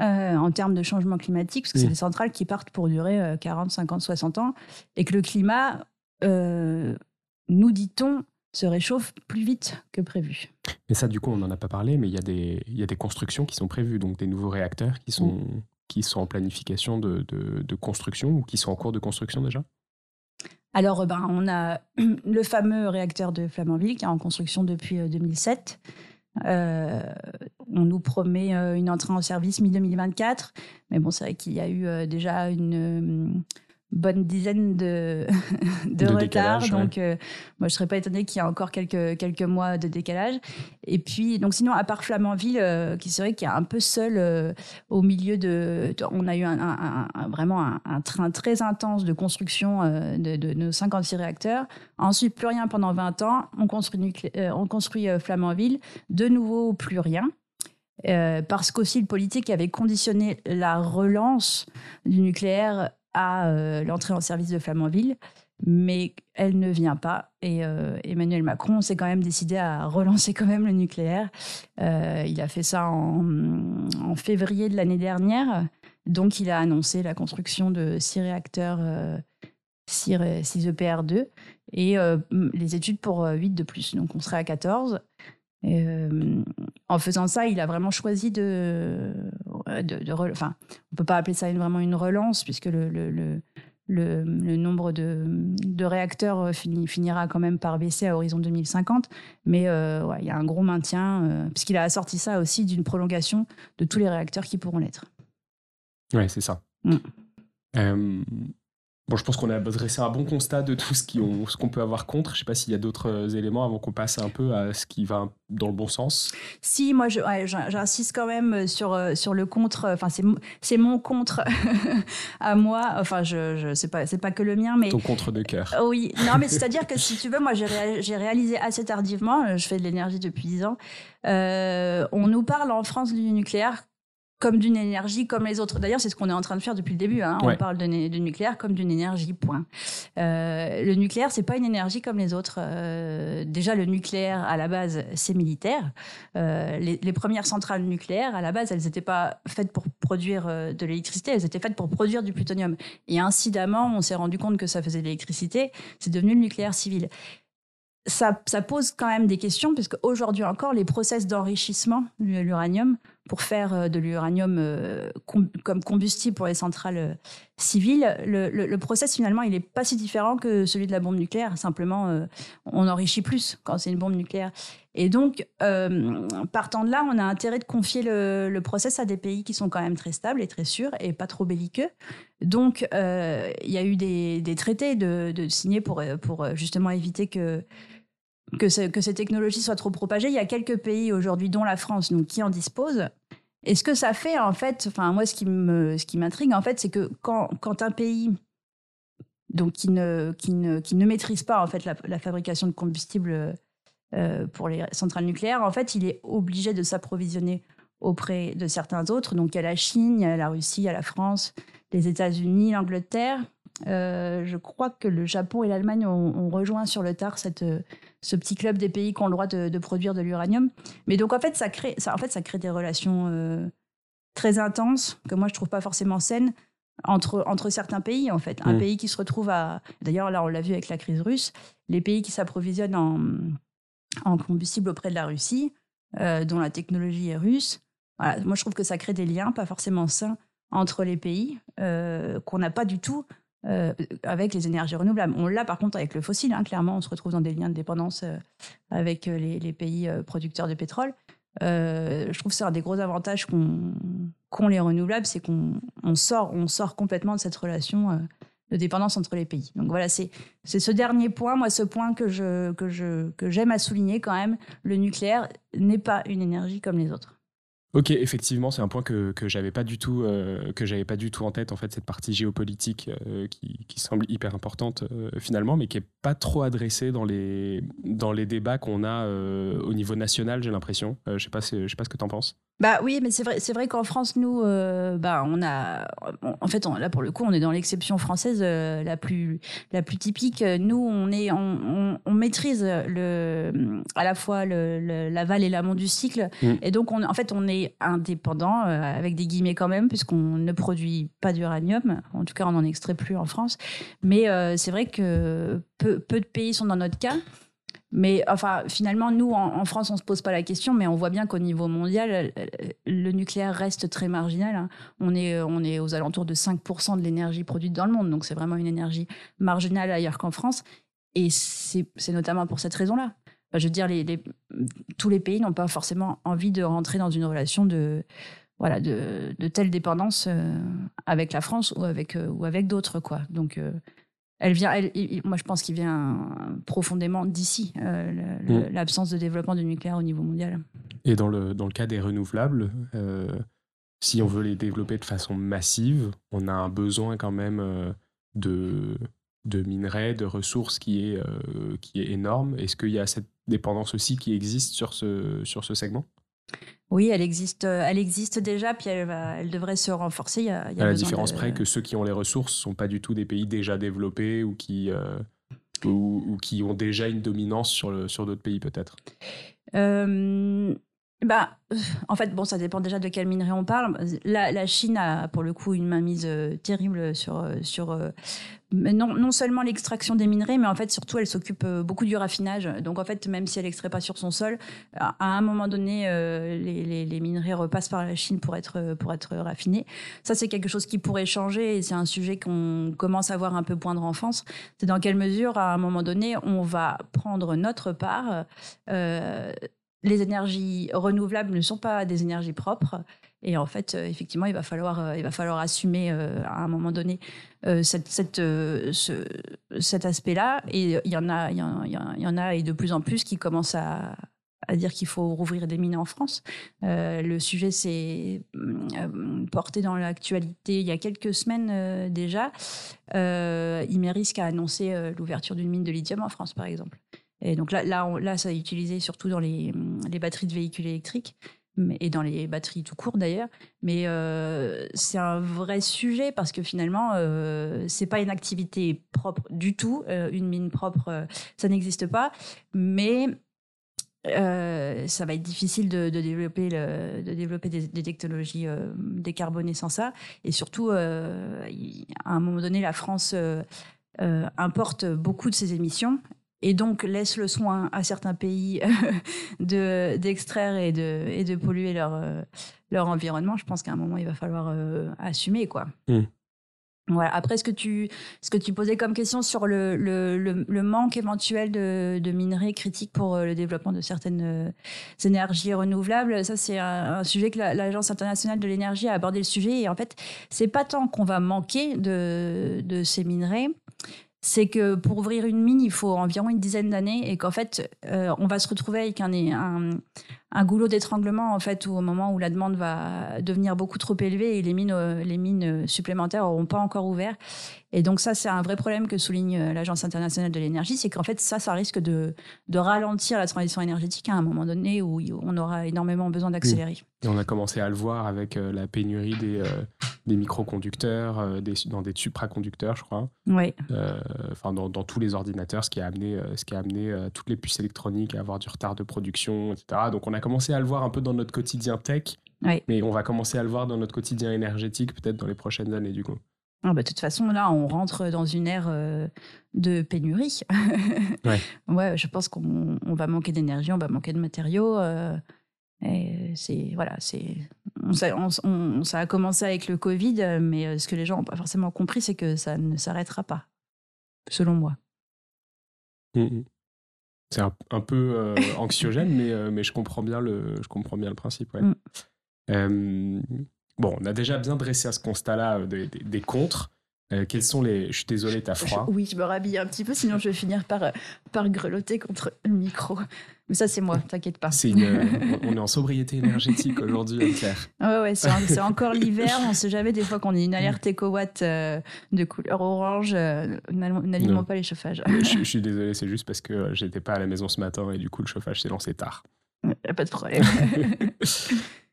euh, en termes de changement climatique, parce que c'est des centrales qui partent pour durer 40, 50, 60 ans, et que le climat, euh, nous dit-on, se réchauffe plus vite que prévu. Mais ça, du coup, on n'en a pas parlé, mais il y, a des, y a des constructions qui sont prévues, donc des nouveaux réacteurs qui sont, qui sont en planification de, de, construction ou qui sont en cours de construction déjà? Alors, ben, on a le fameux réacteur de Flamanville qui est en construction depuis 2007. Euh, on nous promet euh, une entrée en service mi-2024, mais bon, c'est vrai qu'il y a eu euh, déjà une bonne dizaine de, de, retard. Donc, euh, moi, je serais pas étonnée qu'il y ait encore quelques, quelques mois de décalage. Et puis, donc, sinon, à part Flamanville, euh, qui serait qui est un peu seul euh, au milieu de. On a eu un, vraiment un, train très intense de construction de, de, nos 56 réacteurs. Ensuite, plus rien pendant 20 ans. On construit, on construit Flamanville. De nouveau, plus rien. Parce qu'aussi le politique avait conditionné la relance du nucléaire à euh, l'entrée en service de Flamanville, mais elle ne vient pas. Et euh, Emmanuel Macron s'est quand même décidé à relancer quand même le nucléaire. Euh, il a fait ça en, février de l'année dernière. Donc, il a annoncé la construction de six réacteurs, 6, EPR2, et les études pour 8 de plus. Donc, on serait à 14. En faisant ça, il a vraiment choisi de, de, enfin, on peut pas appeler ça vraiment une relance puisque le, le, le, nombre de, de réacteurs finira quand même par baisser à horizon 2050. Mais il y a un gros maintien, puisqu'il a assorti ça aussi d'une prolongation de tous les réacteurs qui pourront l'être. Ouais, c'est ça. Mm. Euh, bon, je pense qu'on a dressé un bon constat de tout ce qu'on peut avoir contre. Je ne sais pas s'il y a d'autres euh, éléments avant qu'on passe un peu à ce qui va dans le bon sens. Si, moi, j'insiste quand même sur, euh, sur le contre. Enfin, c'est mon contre à moi. Enfin, je, pas, pas que le mien, mais. Ton contre de cœur. Oui, non, mais c'est-à-dire que si tu veux, moi, j'ai réalisé assez tardivement, je fais de l'énergie depuis 10 ans, on nous parle en France du nucléaire comme d'une énergie comme les autres. D'ailleurs, c'est ce qu'on est en train de faire depuis le début. Hein. On parle de, nucléaire comme d'une énergie, point. Euh, le nucléaire, c'est pas une énergie comme les autres. Euh, déjà, le nucléaire, à la base, c'est militaire. Euh, les, premières centrales nucléaires, à la base, elles n'étaient pas faites pour produire de l'électricité, elles étaient faites pour produire du plutonium. Et incidemment, on s'est rendu compte que ça faisait de l'électricité. C'est devenu le nucléaire civil. Ça, ça, pose quand même des questions, puisque aujourd'hui encore, les process d'enrichissement de l'uranium pour faire euh, de l'uranium euh, comme combustible pour les centrales euh, civiles, le, process finalement, il n'est pas si différent que celui de la bombe nucléaire. Simplement, on enrichit plus quand c'est une bombe nucléaire. Et donc, partant de là, on a intérêt de confier le, process à des pays qui sont quand même très stables et très sûrs et pas trop belliqueux. Donc, il y a eu des, traités de, pour, pour justement éviter que que, ces technologies soient trop propagées. Il y a quelques pays aujourd'hui, dont la France, donc, qui en disposent. Et ce que ça fait, en fait, enfin, moi, ce qui m'intrigue, en fait, c'est que quand, quand un pays donc, qui, ne, qui, ne, qui ne maîtrise pas, en fait, la, fabrication de combustible euh, pour les centrales nucléaires, en fait, il est obligé de s'approvisionner auprès de certains autres. Donc, il y a la Chine, il y a la Russie, il y a la France, les États-Unis, l'Angleterre. Euh, je crois que le Japon et l'Allemagne ont, rejoint sur le tard cette, ce petit club des pays qui ont le droit de, produire de l'uranium. Mais donc en fait, ça crée, ça, en fait, ça crée des relations euh, très intenses que moi je trouve pas forcément saines entre, entre certains pays en fait. Un mmh. pays qui se retrouve à, d'ailleurs là on l'a vu avec la crise russe, les pays qui s'approvisionnent en, en combustible auprès de la Russie, euh, dont la technologie est russe. moi je trouve que ça crée des liens pas forcément sains entre les pays euh, qu'on n'a pas du tout euh, avec les énergies renouvelables. On l'a par contre avec le fossile, hein, clairement, on se retrouve dans des liens de dépendance euh, avec euh, les, pays producteurs de pétrole. je trouve que c'est un des gros avantages qu'ont les renouvelables, c'est qu'on sort, complètement de cette relation de dépendance entre les pays. Donc voilà, c'est ce dernier point, moi, ce point que j'aime à souligner quand même. Le nucléaire n'est pas une énergie comme les autres. Ok, effectivement, c'est un point que, que j'avais pas du tout euh, que j'avais pas du tout en tête en fait cette partie géopolitique euh, qui, qui, semble hyper importante euh, finalement, mais qui est pas trop adressée dans les dans les débats qu'on a au niveau national. J'ai l'impression. je sais pas, je sais pas ce que tu en penses. Bah oui, mais c'est vrai, c'est vrai qu'en France, nous, bah on a, en fait, là pour le coup, on est dans l'exception française la plus la plus typique. Nous, on est, on, on, maîtrise le à la fois le, l'aval et l'amont du cycle, mm. et donc on, en fait, on est indépendant, euh, avec des guillemets quand même, puisqu'on ne produit pas d'uranium. En tout cas, on n'en extrait plus en France. Mais euh, c'est vrai que peu, de pays sont dans notre cas. Mais enfin, finalement, nous, en, France, on ne se pose pas la question, mais on voit bien qu'au niveau mondial, le nucléaire reste très marginal. Hein. On, est, on est aux alentours de 5% de l'énergie produite dans le monde. Donc, c'est vraiment une énergie marginale ailleurs qu'en France. Et c'est notamment pour cette raison-là je veux dire, les, tous les pays n'ont pas forcément envie de rentrer dans une relation de, voilà, de, de telle dépendance euh, avec la France ou avec, euh, ou avec d'autres. quoi. Donc, euh, elle vient, elle, moi, je pense qu'il vient profondément d'ici, mm. l'absence de développement du nucléaire au niveau mondial. Et dans le, dans le cas des renouvelables, si on veut les développer de façon massive, on a un besoin quand même de de minerais, de ressources qui est, euh, qui est énorme. Est-ce qu'il y a cette dépendance aussi qui existe sur ce, sur ce segment? Oui, elle existe, euh, elle existe déjà, puis elle, va, elle devrait se renforcer. Il y a, à la différence près que ceux qui ont les ressources ne sont pas du tout des pays déjà développés ou qui, euh, ou, qui ont déjà une dominance sur, sur d'autres pays peut-être? Bah, en fait, bon, ça dépend déjà de quel minerai on parle. La, Chine a pour le coup une mainmise euh, terrible sur, euh, sur euh, non, non seulement l'extraction des minerais, mais en fait surtout elle s'occupe beaucoup du raffinage. Donc en fait, même si elle extrait pas sur son sol, à, un moment donné, les, les, minerais repassent par la Chine pour être, pour être raffinés. Ça, c'est quelque chose qui pourrait changer et c'est un sujet qu'on commence à voir un peu poindre en France. C'est dans quelle mesure, à un moment donné, on va prendre notre part les énergies renouvelables ne sont pas des énergies propres. Et en fait, euh, effectivement, il va falloir, euh, il va falloir assumer euh, à un moment donné cet aspect-là. Et il y en a, il y, en, a et de plus en plus qui commencent à, à dire qu'il faut rouvrir des mines en France. le sujet s'est porté dans l'actualité il y a quelques semaines déjà. Imeris a annoncé l'ouverture d'une mine de lithium en France, par exemple. Et donc là, là, là ça est utilisé surtout dans les, les batteries de véhicules électriques et dans les batteries tout court d'ailleurs. Mais euh, c'est un vrai sujet parce que finalement, euh, c'est pas une activité propre du tout. Euh, une mine propre, euh, ça n'existe pas. Mais ça va être difficile de, développer, de développer des, des technologies décarbonées sans ça. Et surtout, à un moment donné, la France importe beaucoup de ses émissions et donc laisse le soin à certains pays de d'extraire et de et de polluer leur euh, leur environnement, je pense qu'à un moment il va falloir euh, assumer quoi. Hmm. Voilà. Après, ce que tu ce que tu posais comme question sur le le, le, manque éventuel de, de, minerais critiques pour euh, le développement de certaines énergies renouvelables, ça c'est un, sujet que l'Agence internationale de l'énergie a abordé le sujet. Et en fait, c'est pas tant qu'on va manquer de de ces minerais, c'est que pour ouvrir une mine, il faut environ une dizaine d'années et qu'en fait, euh, on va se retrouver avec un, un, un goulot d'étranglement en fait, où au moment où la demande va devenir beaucoup trop élevée et les mines, euh, les mines supplémentaires n'auront pas encore ouvert. Et donc ça, c'est un vrai problème que souligne euh, l'Agence internationale de l'énergie, c'est qu'en fait ça, ça risque de, de ralentir la transition énergétique à un moment donné où on aura énormément besoin d'accélérer. Et on a commencé à le voir avec la pénurie des, des microconducteurs, des, dans des supraconducteurs, je crois. Oui. Enfin, dans, dans, tous les ordinateurs, ce qui a amené, ce qui a amené toutes les puces électroniques à avoir du retard de production, etc. Donc on a commencé à le voir un peu dans notre quotidien tech, mais on va commencer à le voir dans notre quotidien énergétique peut-être dans les prochaines années du coup. Ah bah, de toute façon, là, on rentre dans une ère euh, de pénurie. ouais. ouais. je pense qu'on va manquer d'énergie, on va manquer de matériaux. Euh, et c'est voilà, c'est ça, a commencé avec le Covid, mais euh, ce que les gens n'ont pas forcément compris, c'est que ça ne s'arrêtera pas, selon moi. Mmh. C'est un, peu euh, anxiogène, mais, euh, mais je, comprends bien le, je comprends bien le principe. Ouais. Mm. Euh, bon, on a déjà bien dressé à ce constat-là des, des, contres. Quels sont les. Je suis désolé, t'as froid. oui, je me rhabille un petit peu, sinon je vais finir par, par grelotter contre le micro. Mais ça, c'est moi, t'inquiète pas. on est en sobriété énergétique aujourd'hui, Claire. Ouais, ouais, c'est encore l'hiver. On sait jamais, des fois, qu'on ait une alerte éco-watt euh, de couleur orange, euh, n'allumons pas les chauffages. Je, suis désolé, c'est juste parce que euh, j'étais pas à la maison ce matin et du coup, le chauffage s'est lancé tard. Pas de problème.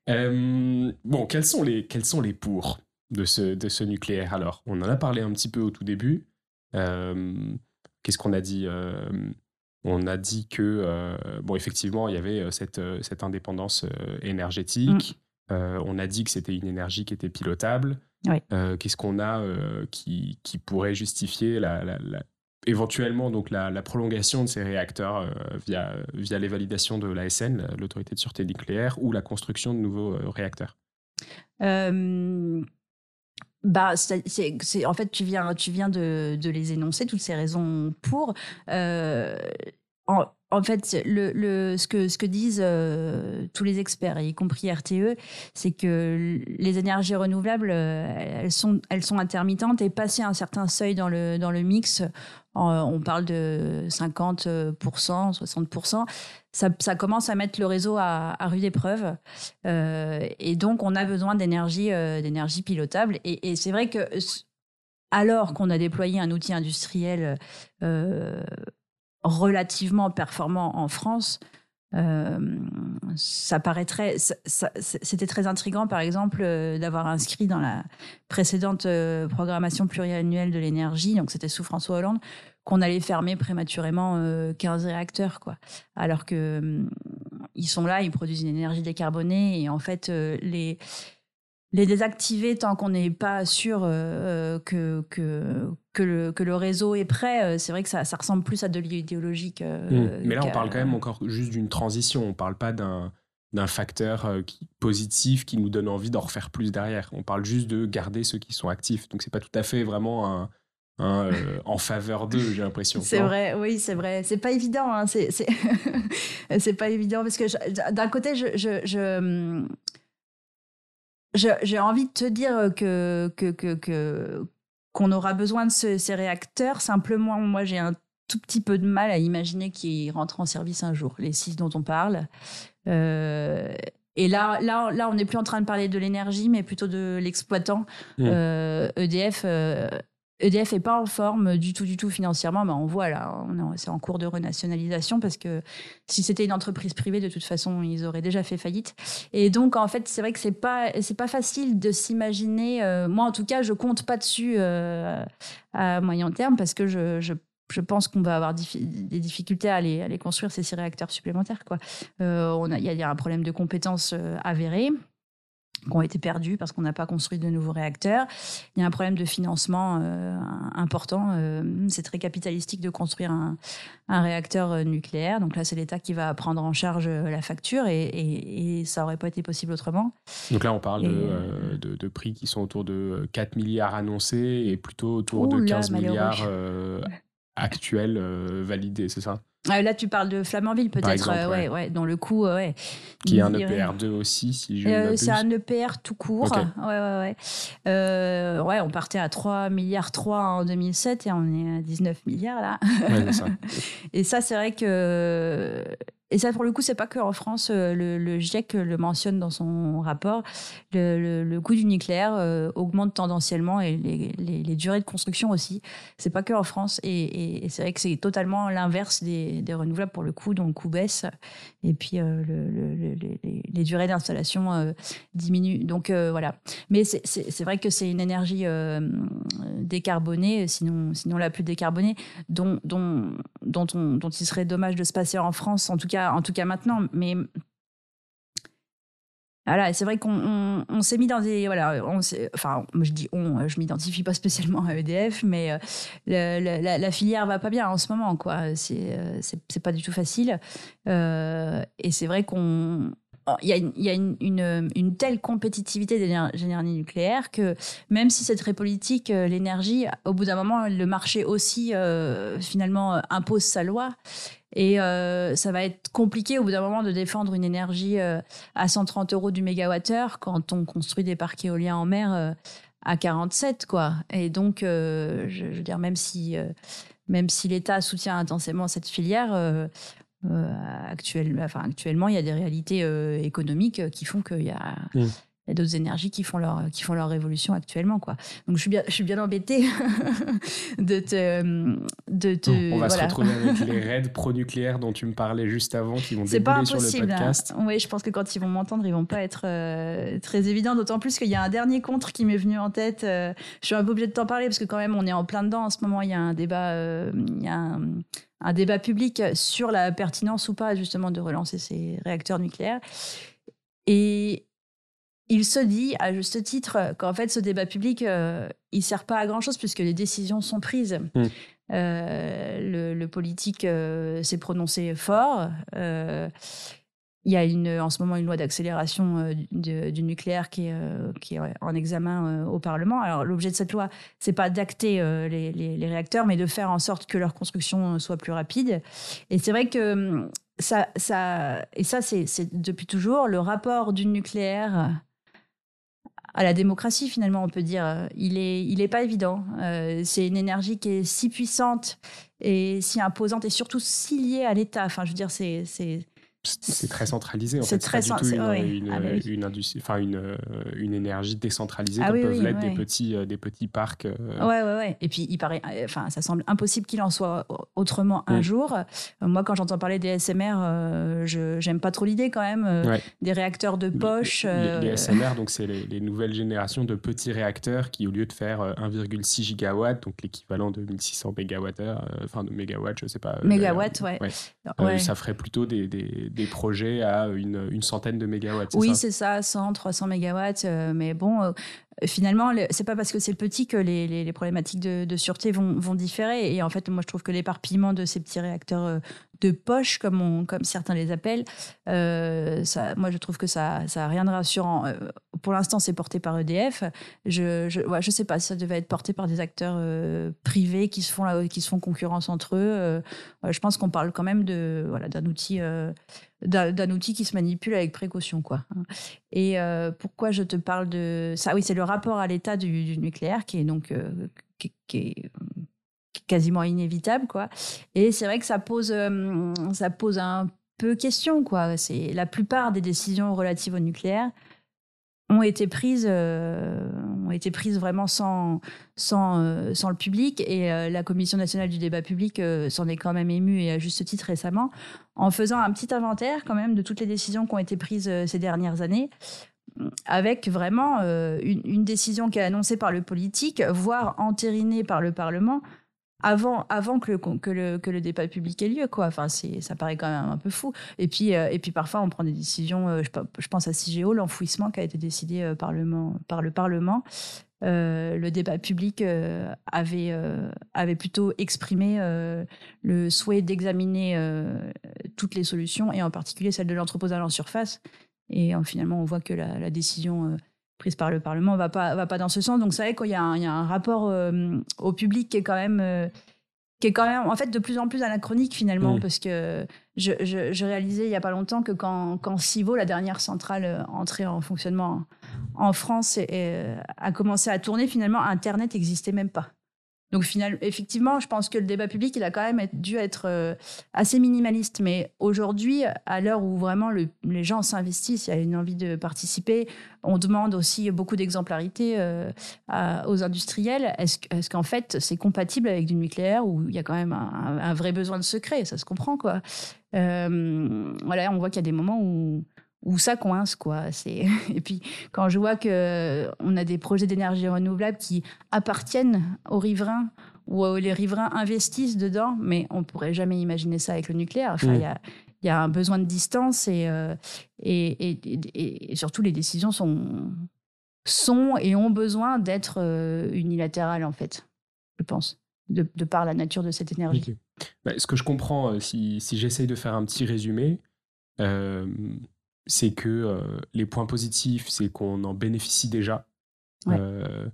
bon, quels sont les, quels sont les pour? De ce, de ce nucléaire alors On en a parlé un petit peu au tout début. Qu'est-ce qu'on a dit on a dit que, euh, bon, effectivement, il y avait euh, cette, euh, cette indépendance énergétique. Mm. on a dit que c'était une énergie qui était pilotable. Qu'est-ce qu'on a qui, qui, pourrait justifier la, éventuellement donc la, prolongation de ces réacteurs via, via les validations de l'ASN, l'autorité de sûreté nucléaire, ou la construction de nouveaux réacteurs? Bah, c'est, en fait, tu viens, tu viens de, les énoncer, toutes ces raisons pour. Euh, en, fait, ce, que, disent euh, tous les experts, y compris RTE, c'est que les énergies renouvelables, euh, elles, sont, intermittentes et passer un certain seuil dans le, mix, on parle de 50%, 60%, ça, commence à mettre le réseau à, rude épreuve. Euh, et donc, on a besoin d'énergie, d'énergie pilotable. Et, c'est vrai que, alors qu'on a déployé un outil industriel relativement performant en France, ça paraîtrait, c'était très intrigant, par exemple, d'avoir inscrit dans la précédente programmation pluriannuelle de l'énergie, donc c'était sous François Hollande, qu'on allait fermer prématurément 15 euh, réacteurs, quoi. Alors que ils sont là, ils produisent une énergie décarbonée et en fait, les les désactiver tant qu'on n'est pas sûr que, que, que, le, que le réseau est prêt, c'est vrai que ça, ça ressemble plus à de l'idéologique. Mmh. Mais là, on parle quand même encore juste d'une transition. On parle pas d'un d'un facteur euh, qui, positif qui nous donne envie d'en refaire plus derrière. On parle juste de garder ceux qui sont actifs. Donc c'est pas tout à fait vraiment un, euh, en faveur d'eux, j'ai l'impression. C'est vrai, oui, c'est vrai. C'est pas évident. Hein. C'est pas évident parce que d'un côté, je, je, j'ai envie de te dire que que que qu'on aura besoin de ces réacteurs. Simplement, moi, j'ai un tout petit peu de mal à imaginer qu'ils rentrent en service un jour, les six dont on parle. Euh, et là, là, là, on n'est plus en train de parler de l'énergie, mais plutôt de l'exploitant. EDF, mmh. euh, EDF e est pas en forme du tout, du tout financièrement. Mais on voit là, c'est en cours de renationalisation parce que si c'était une entreprise privée, de toute façon, ils auraient déjà fait faillite. Et donc, en fait, c'est vrai que c'est pas, pas facile de s'imaginer. Euh, moi, en tout cas, je compte pas dessus à moyen terme parce que je, pense qu'on va avoir des difficultés à aller, construire ces six réacteurs supplémentaires. Euh, il y, a un problème de compétences euh, avérées qui ont été perdus parce qu'on n'a pas construit de nouveaux réacteurs. Il y a un problème de financement euh, important. c'est très capitalistique de construire un, réacteur nucléaire. Donc là, c'est l'État qui va prendre en charge la facture et, ça n'aurait pas été possible autrement. Donc là, on parle de, prix qui sont autour de 4 milliards annoncés et plutôt autour de 15 milliards actuel euh, validé, c'est ça? Ah, Là, tu parles de Flamanville, peut-être, euh, ouais. ouais. dans le coup, euh, ouais. Qui est un EPR2 aussi, si je C'est un EPR tout court. Ouais, ouais, ouais. ouais, on partait à 3 milliards 3 en 2007 et on est à 19 milliards là. ça. et ça, c'est vrai que et ça, pour le coup, c'est pas que en France. Euh, le, GIEC le mentionne dans son rapport. Le, coût du nucléaire euh, augmente tendanciellement et les, durées de construction aussi. C'est pas que en France. Et, c'est vrai que c'est totalement l'inverse des, renouvelables pour le coup, dont le coût baisse et puis euh, les, durées d'installation diminuent. Donc voilà. Mais c'est vrai que c'est une énergie décarbonée, sinon, sinon la plus décarbonée, dont, dont, dont, on, dont il serait dommage de se passer en France, en tout cas en tout cas maintenant. Mais voilà, c'est vrai qu'on s'est mis dans des voilà, on enfin je dis on, je m'identifie pas spécialement à EDF, mais euh, la, la, filière va pas bien en ce moment quoi. C'est euh, c'est pas du tout facile euh, et c'est vrai qu'on il y a, une, telle compétitivité des l'énergie nucléaire que même si c'est très politique, l'énergie, au bout d'un moment, le marché aussi finalement impose sa loi. Et euh, ça va être compliqué au bout d'un moment de défendre une énergie euh, à 130 euros du mégawattheure quand on construit des parcs éoliens en mer euh, à 47, quoi. Et donc, je, veux dire, même si, même si l'État soutient intensément cette filière, actuellement, enfin, actuellement, il y a des réalités économiques qui font qu'il y a. Mmh y a d'autres énergies qui font leur qui font leur révolution actuellement quoi. Donc je suis bien je suis bien embêtée de te de te on va se retrouver avec les raids pro-nucléaires dont tu me parlais juste avant qui vont débouler sur le podcast. Hein. Oui, je pense que quand ils vont m'entendre, ils vont pas être euh, très évidents d'autant plus qu'il y a un dernier contre qui m'est venu en tête euh, je suis un peu obligée de t'en parler parce que quand même on est en plein dedans en ce moment, il y a un débat euh, il y a un, un débat public sur la pertinence ou pas justement de relancer ces réacteurs nucléaires. Et il se dit, à juste titre, qu'en fait, ce débat public, euh, il sert pas à grand-chose puisque les décisions sont prises. Mm. Euh, le, politique euh, s'est prononcé fort. il y a une, en ce moment une loi d'accélération du nucléaire qui est, qui est en examen au Parlement. Alors l'objet de cette loi, c'est pas d'acter les, les, réacteurs, mais de faire en sorte que leur construction soit plus rapide. Et c'est vrai que hum, ça, ça, et ça c'est depuis toujours le rapport du nucléaire à la démocratie finalement on peut dire euh, il est il pas évident. Euh, c'est une énergie qui est si puissante et si imposante et surtout si liée à l'État. Enfin je veux dire c'est très centralisé en fait. C'est très du tout une, une, ah, une, enfin, une, euh, une, énergie décentralisée ah comme peuvent l'être des petits euh, des petits parcs. Euh. Ouais ouais ouais. Et puis il paraît, enfin ça semble impossible qu'il en soit autrement un mm. jour. Moi quand j'entends parler des SMR, je j'aime pas trop l'idée quand même des réacteurs de poche. Les, SMR donc c'est les, nouvelles générations de petits réacteurs qui au lieu de faire 1,6 gigawatts donc l'équivalent de 1600 mégawattheures, enfin de mégawatts je sais pas. Mégawatts ouais. ça ferait plutôt des des, projets à une, une, centaine de mégawatts. Oui, c'est ça, 100, 300 mégawatts. mais bon, finalement, c'est pas parce que c'est petit que les, les, problématiques de, sûreté vont, vont différer. Et en fait, moi, je trouve que l'éparpillement de ces petits réacteurs de poche, comme, on, comme certains les appellent. Euh, ça, moi, je trouve que ça n'a rien de rassurant. Euh, pour l'instant, c'est porté par EDF. Je je, ouais, je sais pas ça devait être porté par des acteurs euh, privés qui se, font qui se font concurrence entre eux. je pense qu'on parle quand même de voilà, d'un outil, d'un outil qui se manipule avec précaution. Quoi. Et pourquoi je te parle de ça? Oui, c'est le rapport à l'état du, nucléaire qui est donc qui, qui est quasiment inévitable quoi et c'est vrai que ça pose euh, ça pose un peu question quoi la plupart des décisions relatives au nucléaire ont été prises euh, ont été prises vraiment sans sans euh, sans le public et la commission nationale du débat public s'en est quand même émue et à juste titre récemment en faisant un petit inventaire quand même de toutes les décisions qui ont été prises ces dernières années avec vraiment une, une, décision qui est annoncée par le politique, voire entérinée par le Parlement, avant, avant que, le, que, le, que le débat public ait lieu. Quoi. Enfin, ça paraît quand même un peu fou. Et puis, euh, et puis parfois, on prend des décisions, euh, je, pense à CIGEO, l'enfouissement qui a été décidé euh, par le Parlement. Le débat public avait, avait plutôt exprimé le souhait d'examiner toutes les solutions, et en particulier celle de l'entreposage en surface. Et finalement, on voit que la, décision prise par le Parlement va pas va pas dans ce sens. Donc c'est vrai qu'il y, a un rapport euh, au public qui est quand même euh, qui est quand même en fait de plus en plus anachronique finalement mmh. parce que je, je, réalisais il y a pas longtemps que quand quand Civo la dernière centrale euh, entrée en fonctionnement en France et, a commencé à tourner finalement Internet n'existait même pas. Donc finalement, effectivement, je pense que le débat public, il a quand même dû être euh, assez minimaliste. Mais aujourd'hui, à l'heure où vraiment les gens s'investissent, il y a une envie de participer, on demande aussi beaucoup d'exemplarité euh, aux industriels. Est-ce qu'en fait, c'est compatible avec du nucléaire où il y a quand même un, vrai besoin de secret? Ça se comprend, quoi. Euh, voilà, on voit qu'il y a des moments où où ça coince quoi. C'est et puis quand je vois que on a des projets d'énergie renouvelable qui appartiennent aux riverains ou les riverains investissent dedans, mais on pourrait jamais imaginer ça avec le nucléaire. Enfin, il y a il y a un besoin de distance euh, et, et, et, surtout les décisions sont, sont et ont besoin d'être euh, unilatérales en fait, je pense, de, de, par la nature de cette énergie. Bah, ce que je comprends, euh, si, si j'essaye de faire un petit résumé, c'est que euh, les points positifs, c'est qu'on en bénéficie déjà. Euh,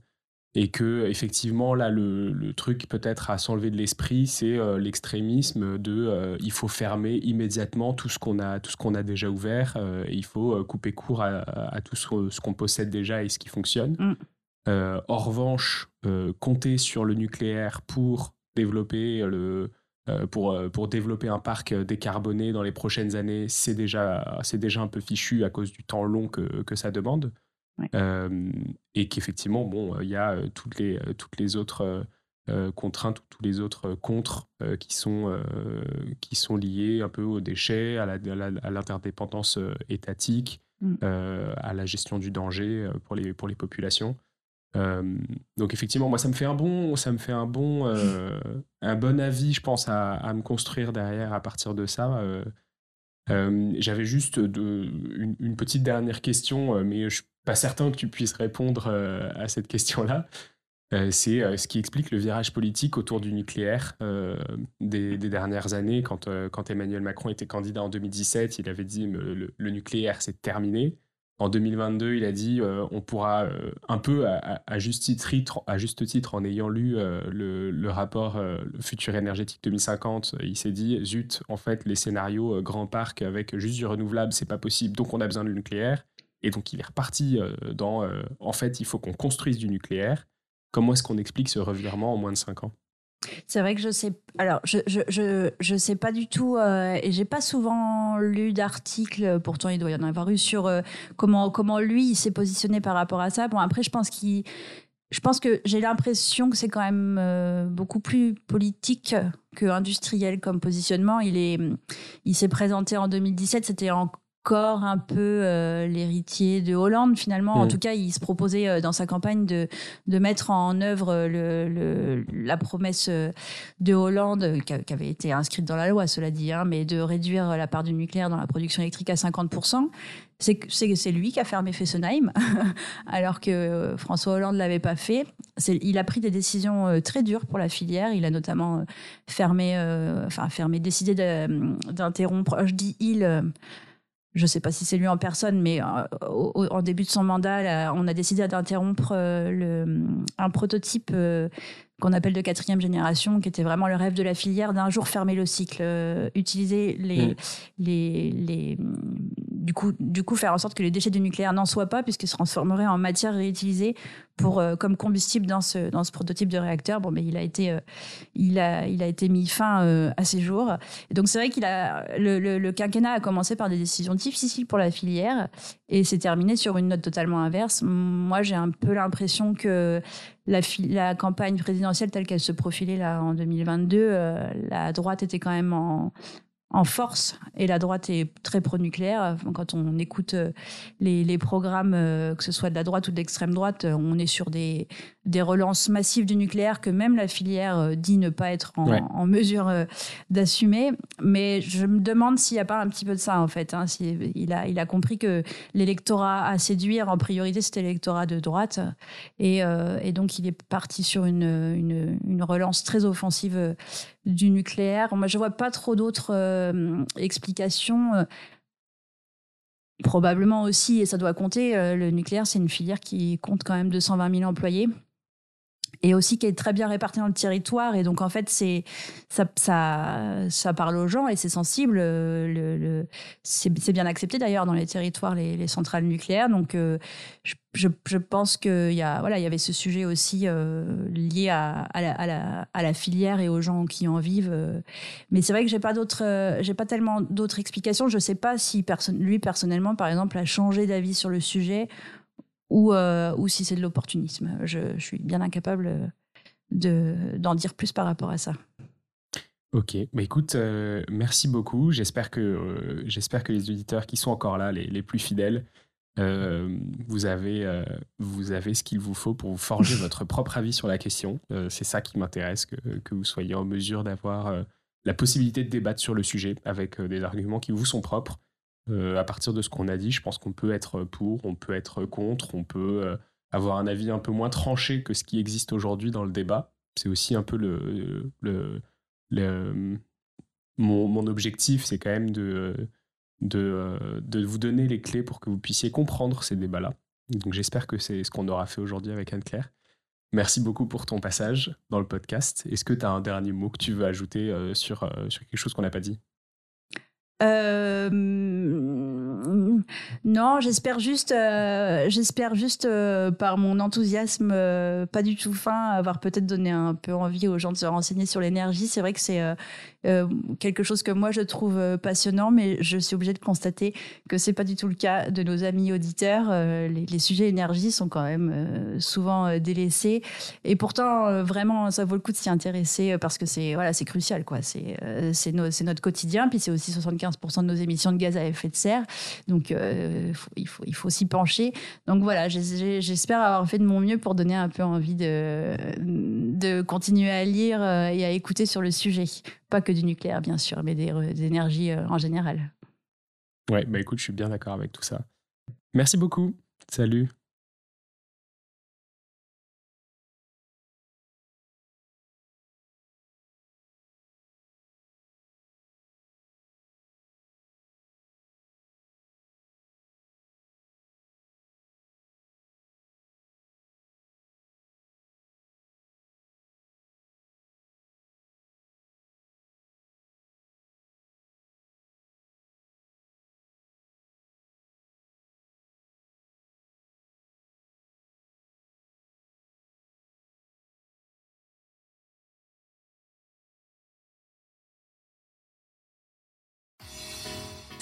et que effectivement là le, truc peut-être à s'enlever de l'esprit c'est euh, l'extrémisme de il faut fermer immédiatement tout ce qu'on a tout ce qu'on a déjà ouvert et il faut couper court à, tout ce, qu'on possède déjà et ce qui fonctionne mm. en revanche compter sur le nucléaire pour développer le pour, euh, pour développer un parc euh, décarboné dans les prochaines années, c'est déjà, c'est déjà un peu fichu à cause du temps long que, que ça demande. et qu'effectivement, bon, il y a toutes les, toutes les autres contraintes, tous les autres contres qui, sont, qui sont liés un peu aux déchets, à, l'interdépendance étatique, mm. à la gestion du danger pour les, pour les populations. Euh, donc effectivement, moi, ça me fait un bon, ça me fait un bon, euh, un bon avis, je pense, à, me construire derrière à partir de ça. Euh, j'avais juste une, petite dernière question, mais je suis pas certain que tu puisses répondre à cette question-là. c'est ce qui explique le virage politique autour du nucléaire des, dernières années. Quand, Emmanuel Macron était candidat en 2017, il avait dit le nucléaire c'est terminé. En 2022, il a dit euh, on pourra euh, un peu à, juste titre, à juste titre, en ayant lu euh, le, rapport Futur énergétique 2050, il s'est dit zut, en fait, les scénarios grand parc avec juste du renouvelable, c'est pas possible, donc on a besoin du nucléaire. Et donc il est reparti dans en fait, il faut qu'on construise du nucléaire. Comment est-ce qu'on explique ce revirement en moins de 5 ans? C'est vrai que je sais. Alors, je je, je, je sais pas du tout, euh, et j'ai pas souvent lu d'articles. Pourtant, il doit y en avoir eu sur euh, comment comment lui il s'est positionné par rapport à ça. Bon, après, je pense je pense que j'ai l'impression que c'est quand même euh, beaucoup plus politique que industriel comme positionnement. Il est, il s'est présenté en 2017. C'était en encore un peu euh, l'héritier de Hollande finalement. En mm. tout cas, il se proposait euh, dans sa campagne de, de mettre en œuvre le, la promesse euh, de Hollande, qui, avait été inscrite dans la loi, cela dit, hein, mais de réduire la part du nucléaire dans la production électrique à 50%. C'est lui qui a fermé Fessenheim, alors que François Hollande l'avait pas fait. Il a pris des décisions très dures pour la filière. Il a notamment fermé, enfin fermé, décidé d'interrompre. Je dis il je ne sais pas si c'est lui en personne, mais euh, en début de son mandat, on a décidé d'interrompre euh, le, un prototype euh, qu'on appelle de quatrième génération, qui était vraiment le rêve de la filière, d'un jour fermer le cycle, utiliser les, mm. les, les, du coup, du coup, faire en sorte que les déchets du nucléaire n'en soient pas, puisqu'ils se transformeraient en matière réutilisée euh, comme combustible dans ce, dans ce prototype de réacteur. Bon, mais il a été, euh, il a, il a été mis fin euh, à ces jours. Donc, c'est vrai qu'il a, le, le, quinquennat a commencé par des décisions difficiles pour la filière et s'est terminé sur une note totalement inverse. Moi, j'ai un peu l'impression que la, la, campagne présidentielle telle qu'elle se profilait là en 2022, la droite était quand même en, en force et la droite est très pro-nucléaire. Quand on écoute euh, les, programmes, euh, que ce soit de la droite ou de l'extrême droite, euh, on est sur des, des relances massives du nucléaire que même la filière dit ne pas être en, mesure d'assumer. Mais je me demande s'il n'y a pas un petit peu de ça en fait. Hein. il, a, il a compris que l'électorat à séduire en priorité c'était l'électorat de droite et, donc il est parti sur une, une, une relance très offensive du nucléaire. Moi, je vois pas trop d'autres euh, explications. Euh, probablement aussi, et ça doit compter, euh, le nucléaire, c'est une filière qui compte quand même 220 000 employés et aussi qui est très bien répartie dans le territoire. Et donc, en fait, c'est ça, ça, parle aux gens et c'est sensible. Le, le c'est bien accepté d'ailleurs dans les territoires, les, les centrales nucléaires. Donc, euh, je, je, je, pense qu'il y, voilà, il y avait ce sujet aussi euh, lié à, la, à, la, filière et aux gens qui en vivent. Euh. Mais c'est vrai que j'ai pas d'autres, pas tellement d'autres explications. Je sais pas si personne, lui personnellement, par exemple, a changé d'avis sur le sujet ou, euh, ou si c'est de l'opportunisme. Je, suis bien incapable d'en dire plus par rapport à ça. Ok, bah écoute, euh, merci beaucoup. J'espère que, euh, j'espère que les auditeurs qui sont encore là, les, les plus fidèles, vous, avez, vous avez ce qu'il vous faut pour vous forger votre propre avis sur la question. c'est ça qui m'intéresse, que, que, vous soyez en mesure d'avoir la possibilité de débattre sur le sujet avec des arguments qui vous sont propres euh, à partir de ce qu'on a dit, je pense qu'on peut être pour, on peut être contre, on peut euh, avoir un avis un peu moins tranché que ce qui existe aujourd'hui dans le débat. C'est aussi un peu le, mon, objectif, c'est quand même de, de, de, vous donner les clés pour que vous puissiez comprendre ces débats-là. Donc j'espère que c'est ce qu'on aura fait aujourd'hui avec Anne-Claire. Merci beaucoup pour ton passage dans le podcast. Est-ce que tu as un dernier mot que tu veux ajouter euh, sur, sur quelque chose qu'on n'a pas dit? Euh, non, j'espère juste, euh, j'espère juste euh, par mon enthousiasme pas du tout fin, avoir peut-être donné un peu envie aux gens de se renseigner sur l'énergie. C'est vrai que c'est quelque chose que moi je trouve passionnant, mais je suis obligée de constater que c'est pas du tout le cas de nos amis auditeurs. Les, sujets énergie sont quand même souvent délaissés, et pourtant vraiment ça vaut le coup de s'y intéresser parce que c'est voilà c'est crucial quoi. C'est c'est notre quotidien, puis c'est aussi 75 15% de nos émissions de gaz à effet de serre. Donc, euh, il, faut, il faut s'y pencher. Donc voilà, j'espère avoir fait de mon mieux pour donner un peu envie de, de continuer à lire euh, et à écouter sur le sujet. Pas que du nucléaire, bien sûr, mais des, des énergies euh, en général. Ouais, bah écoute, je suis bien d'accord avec tout ça. Merci beaucoup. Salut.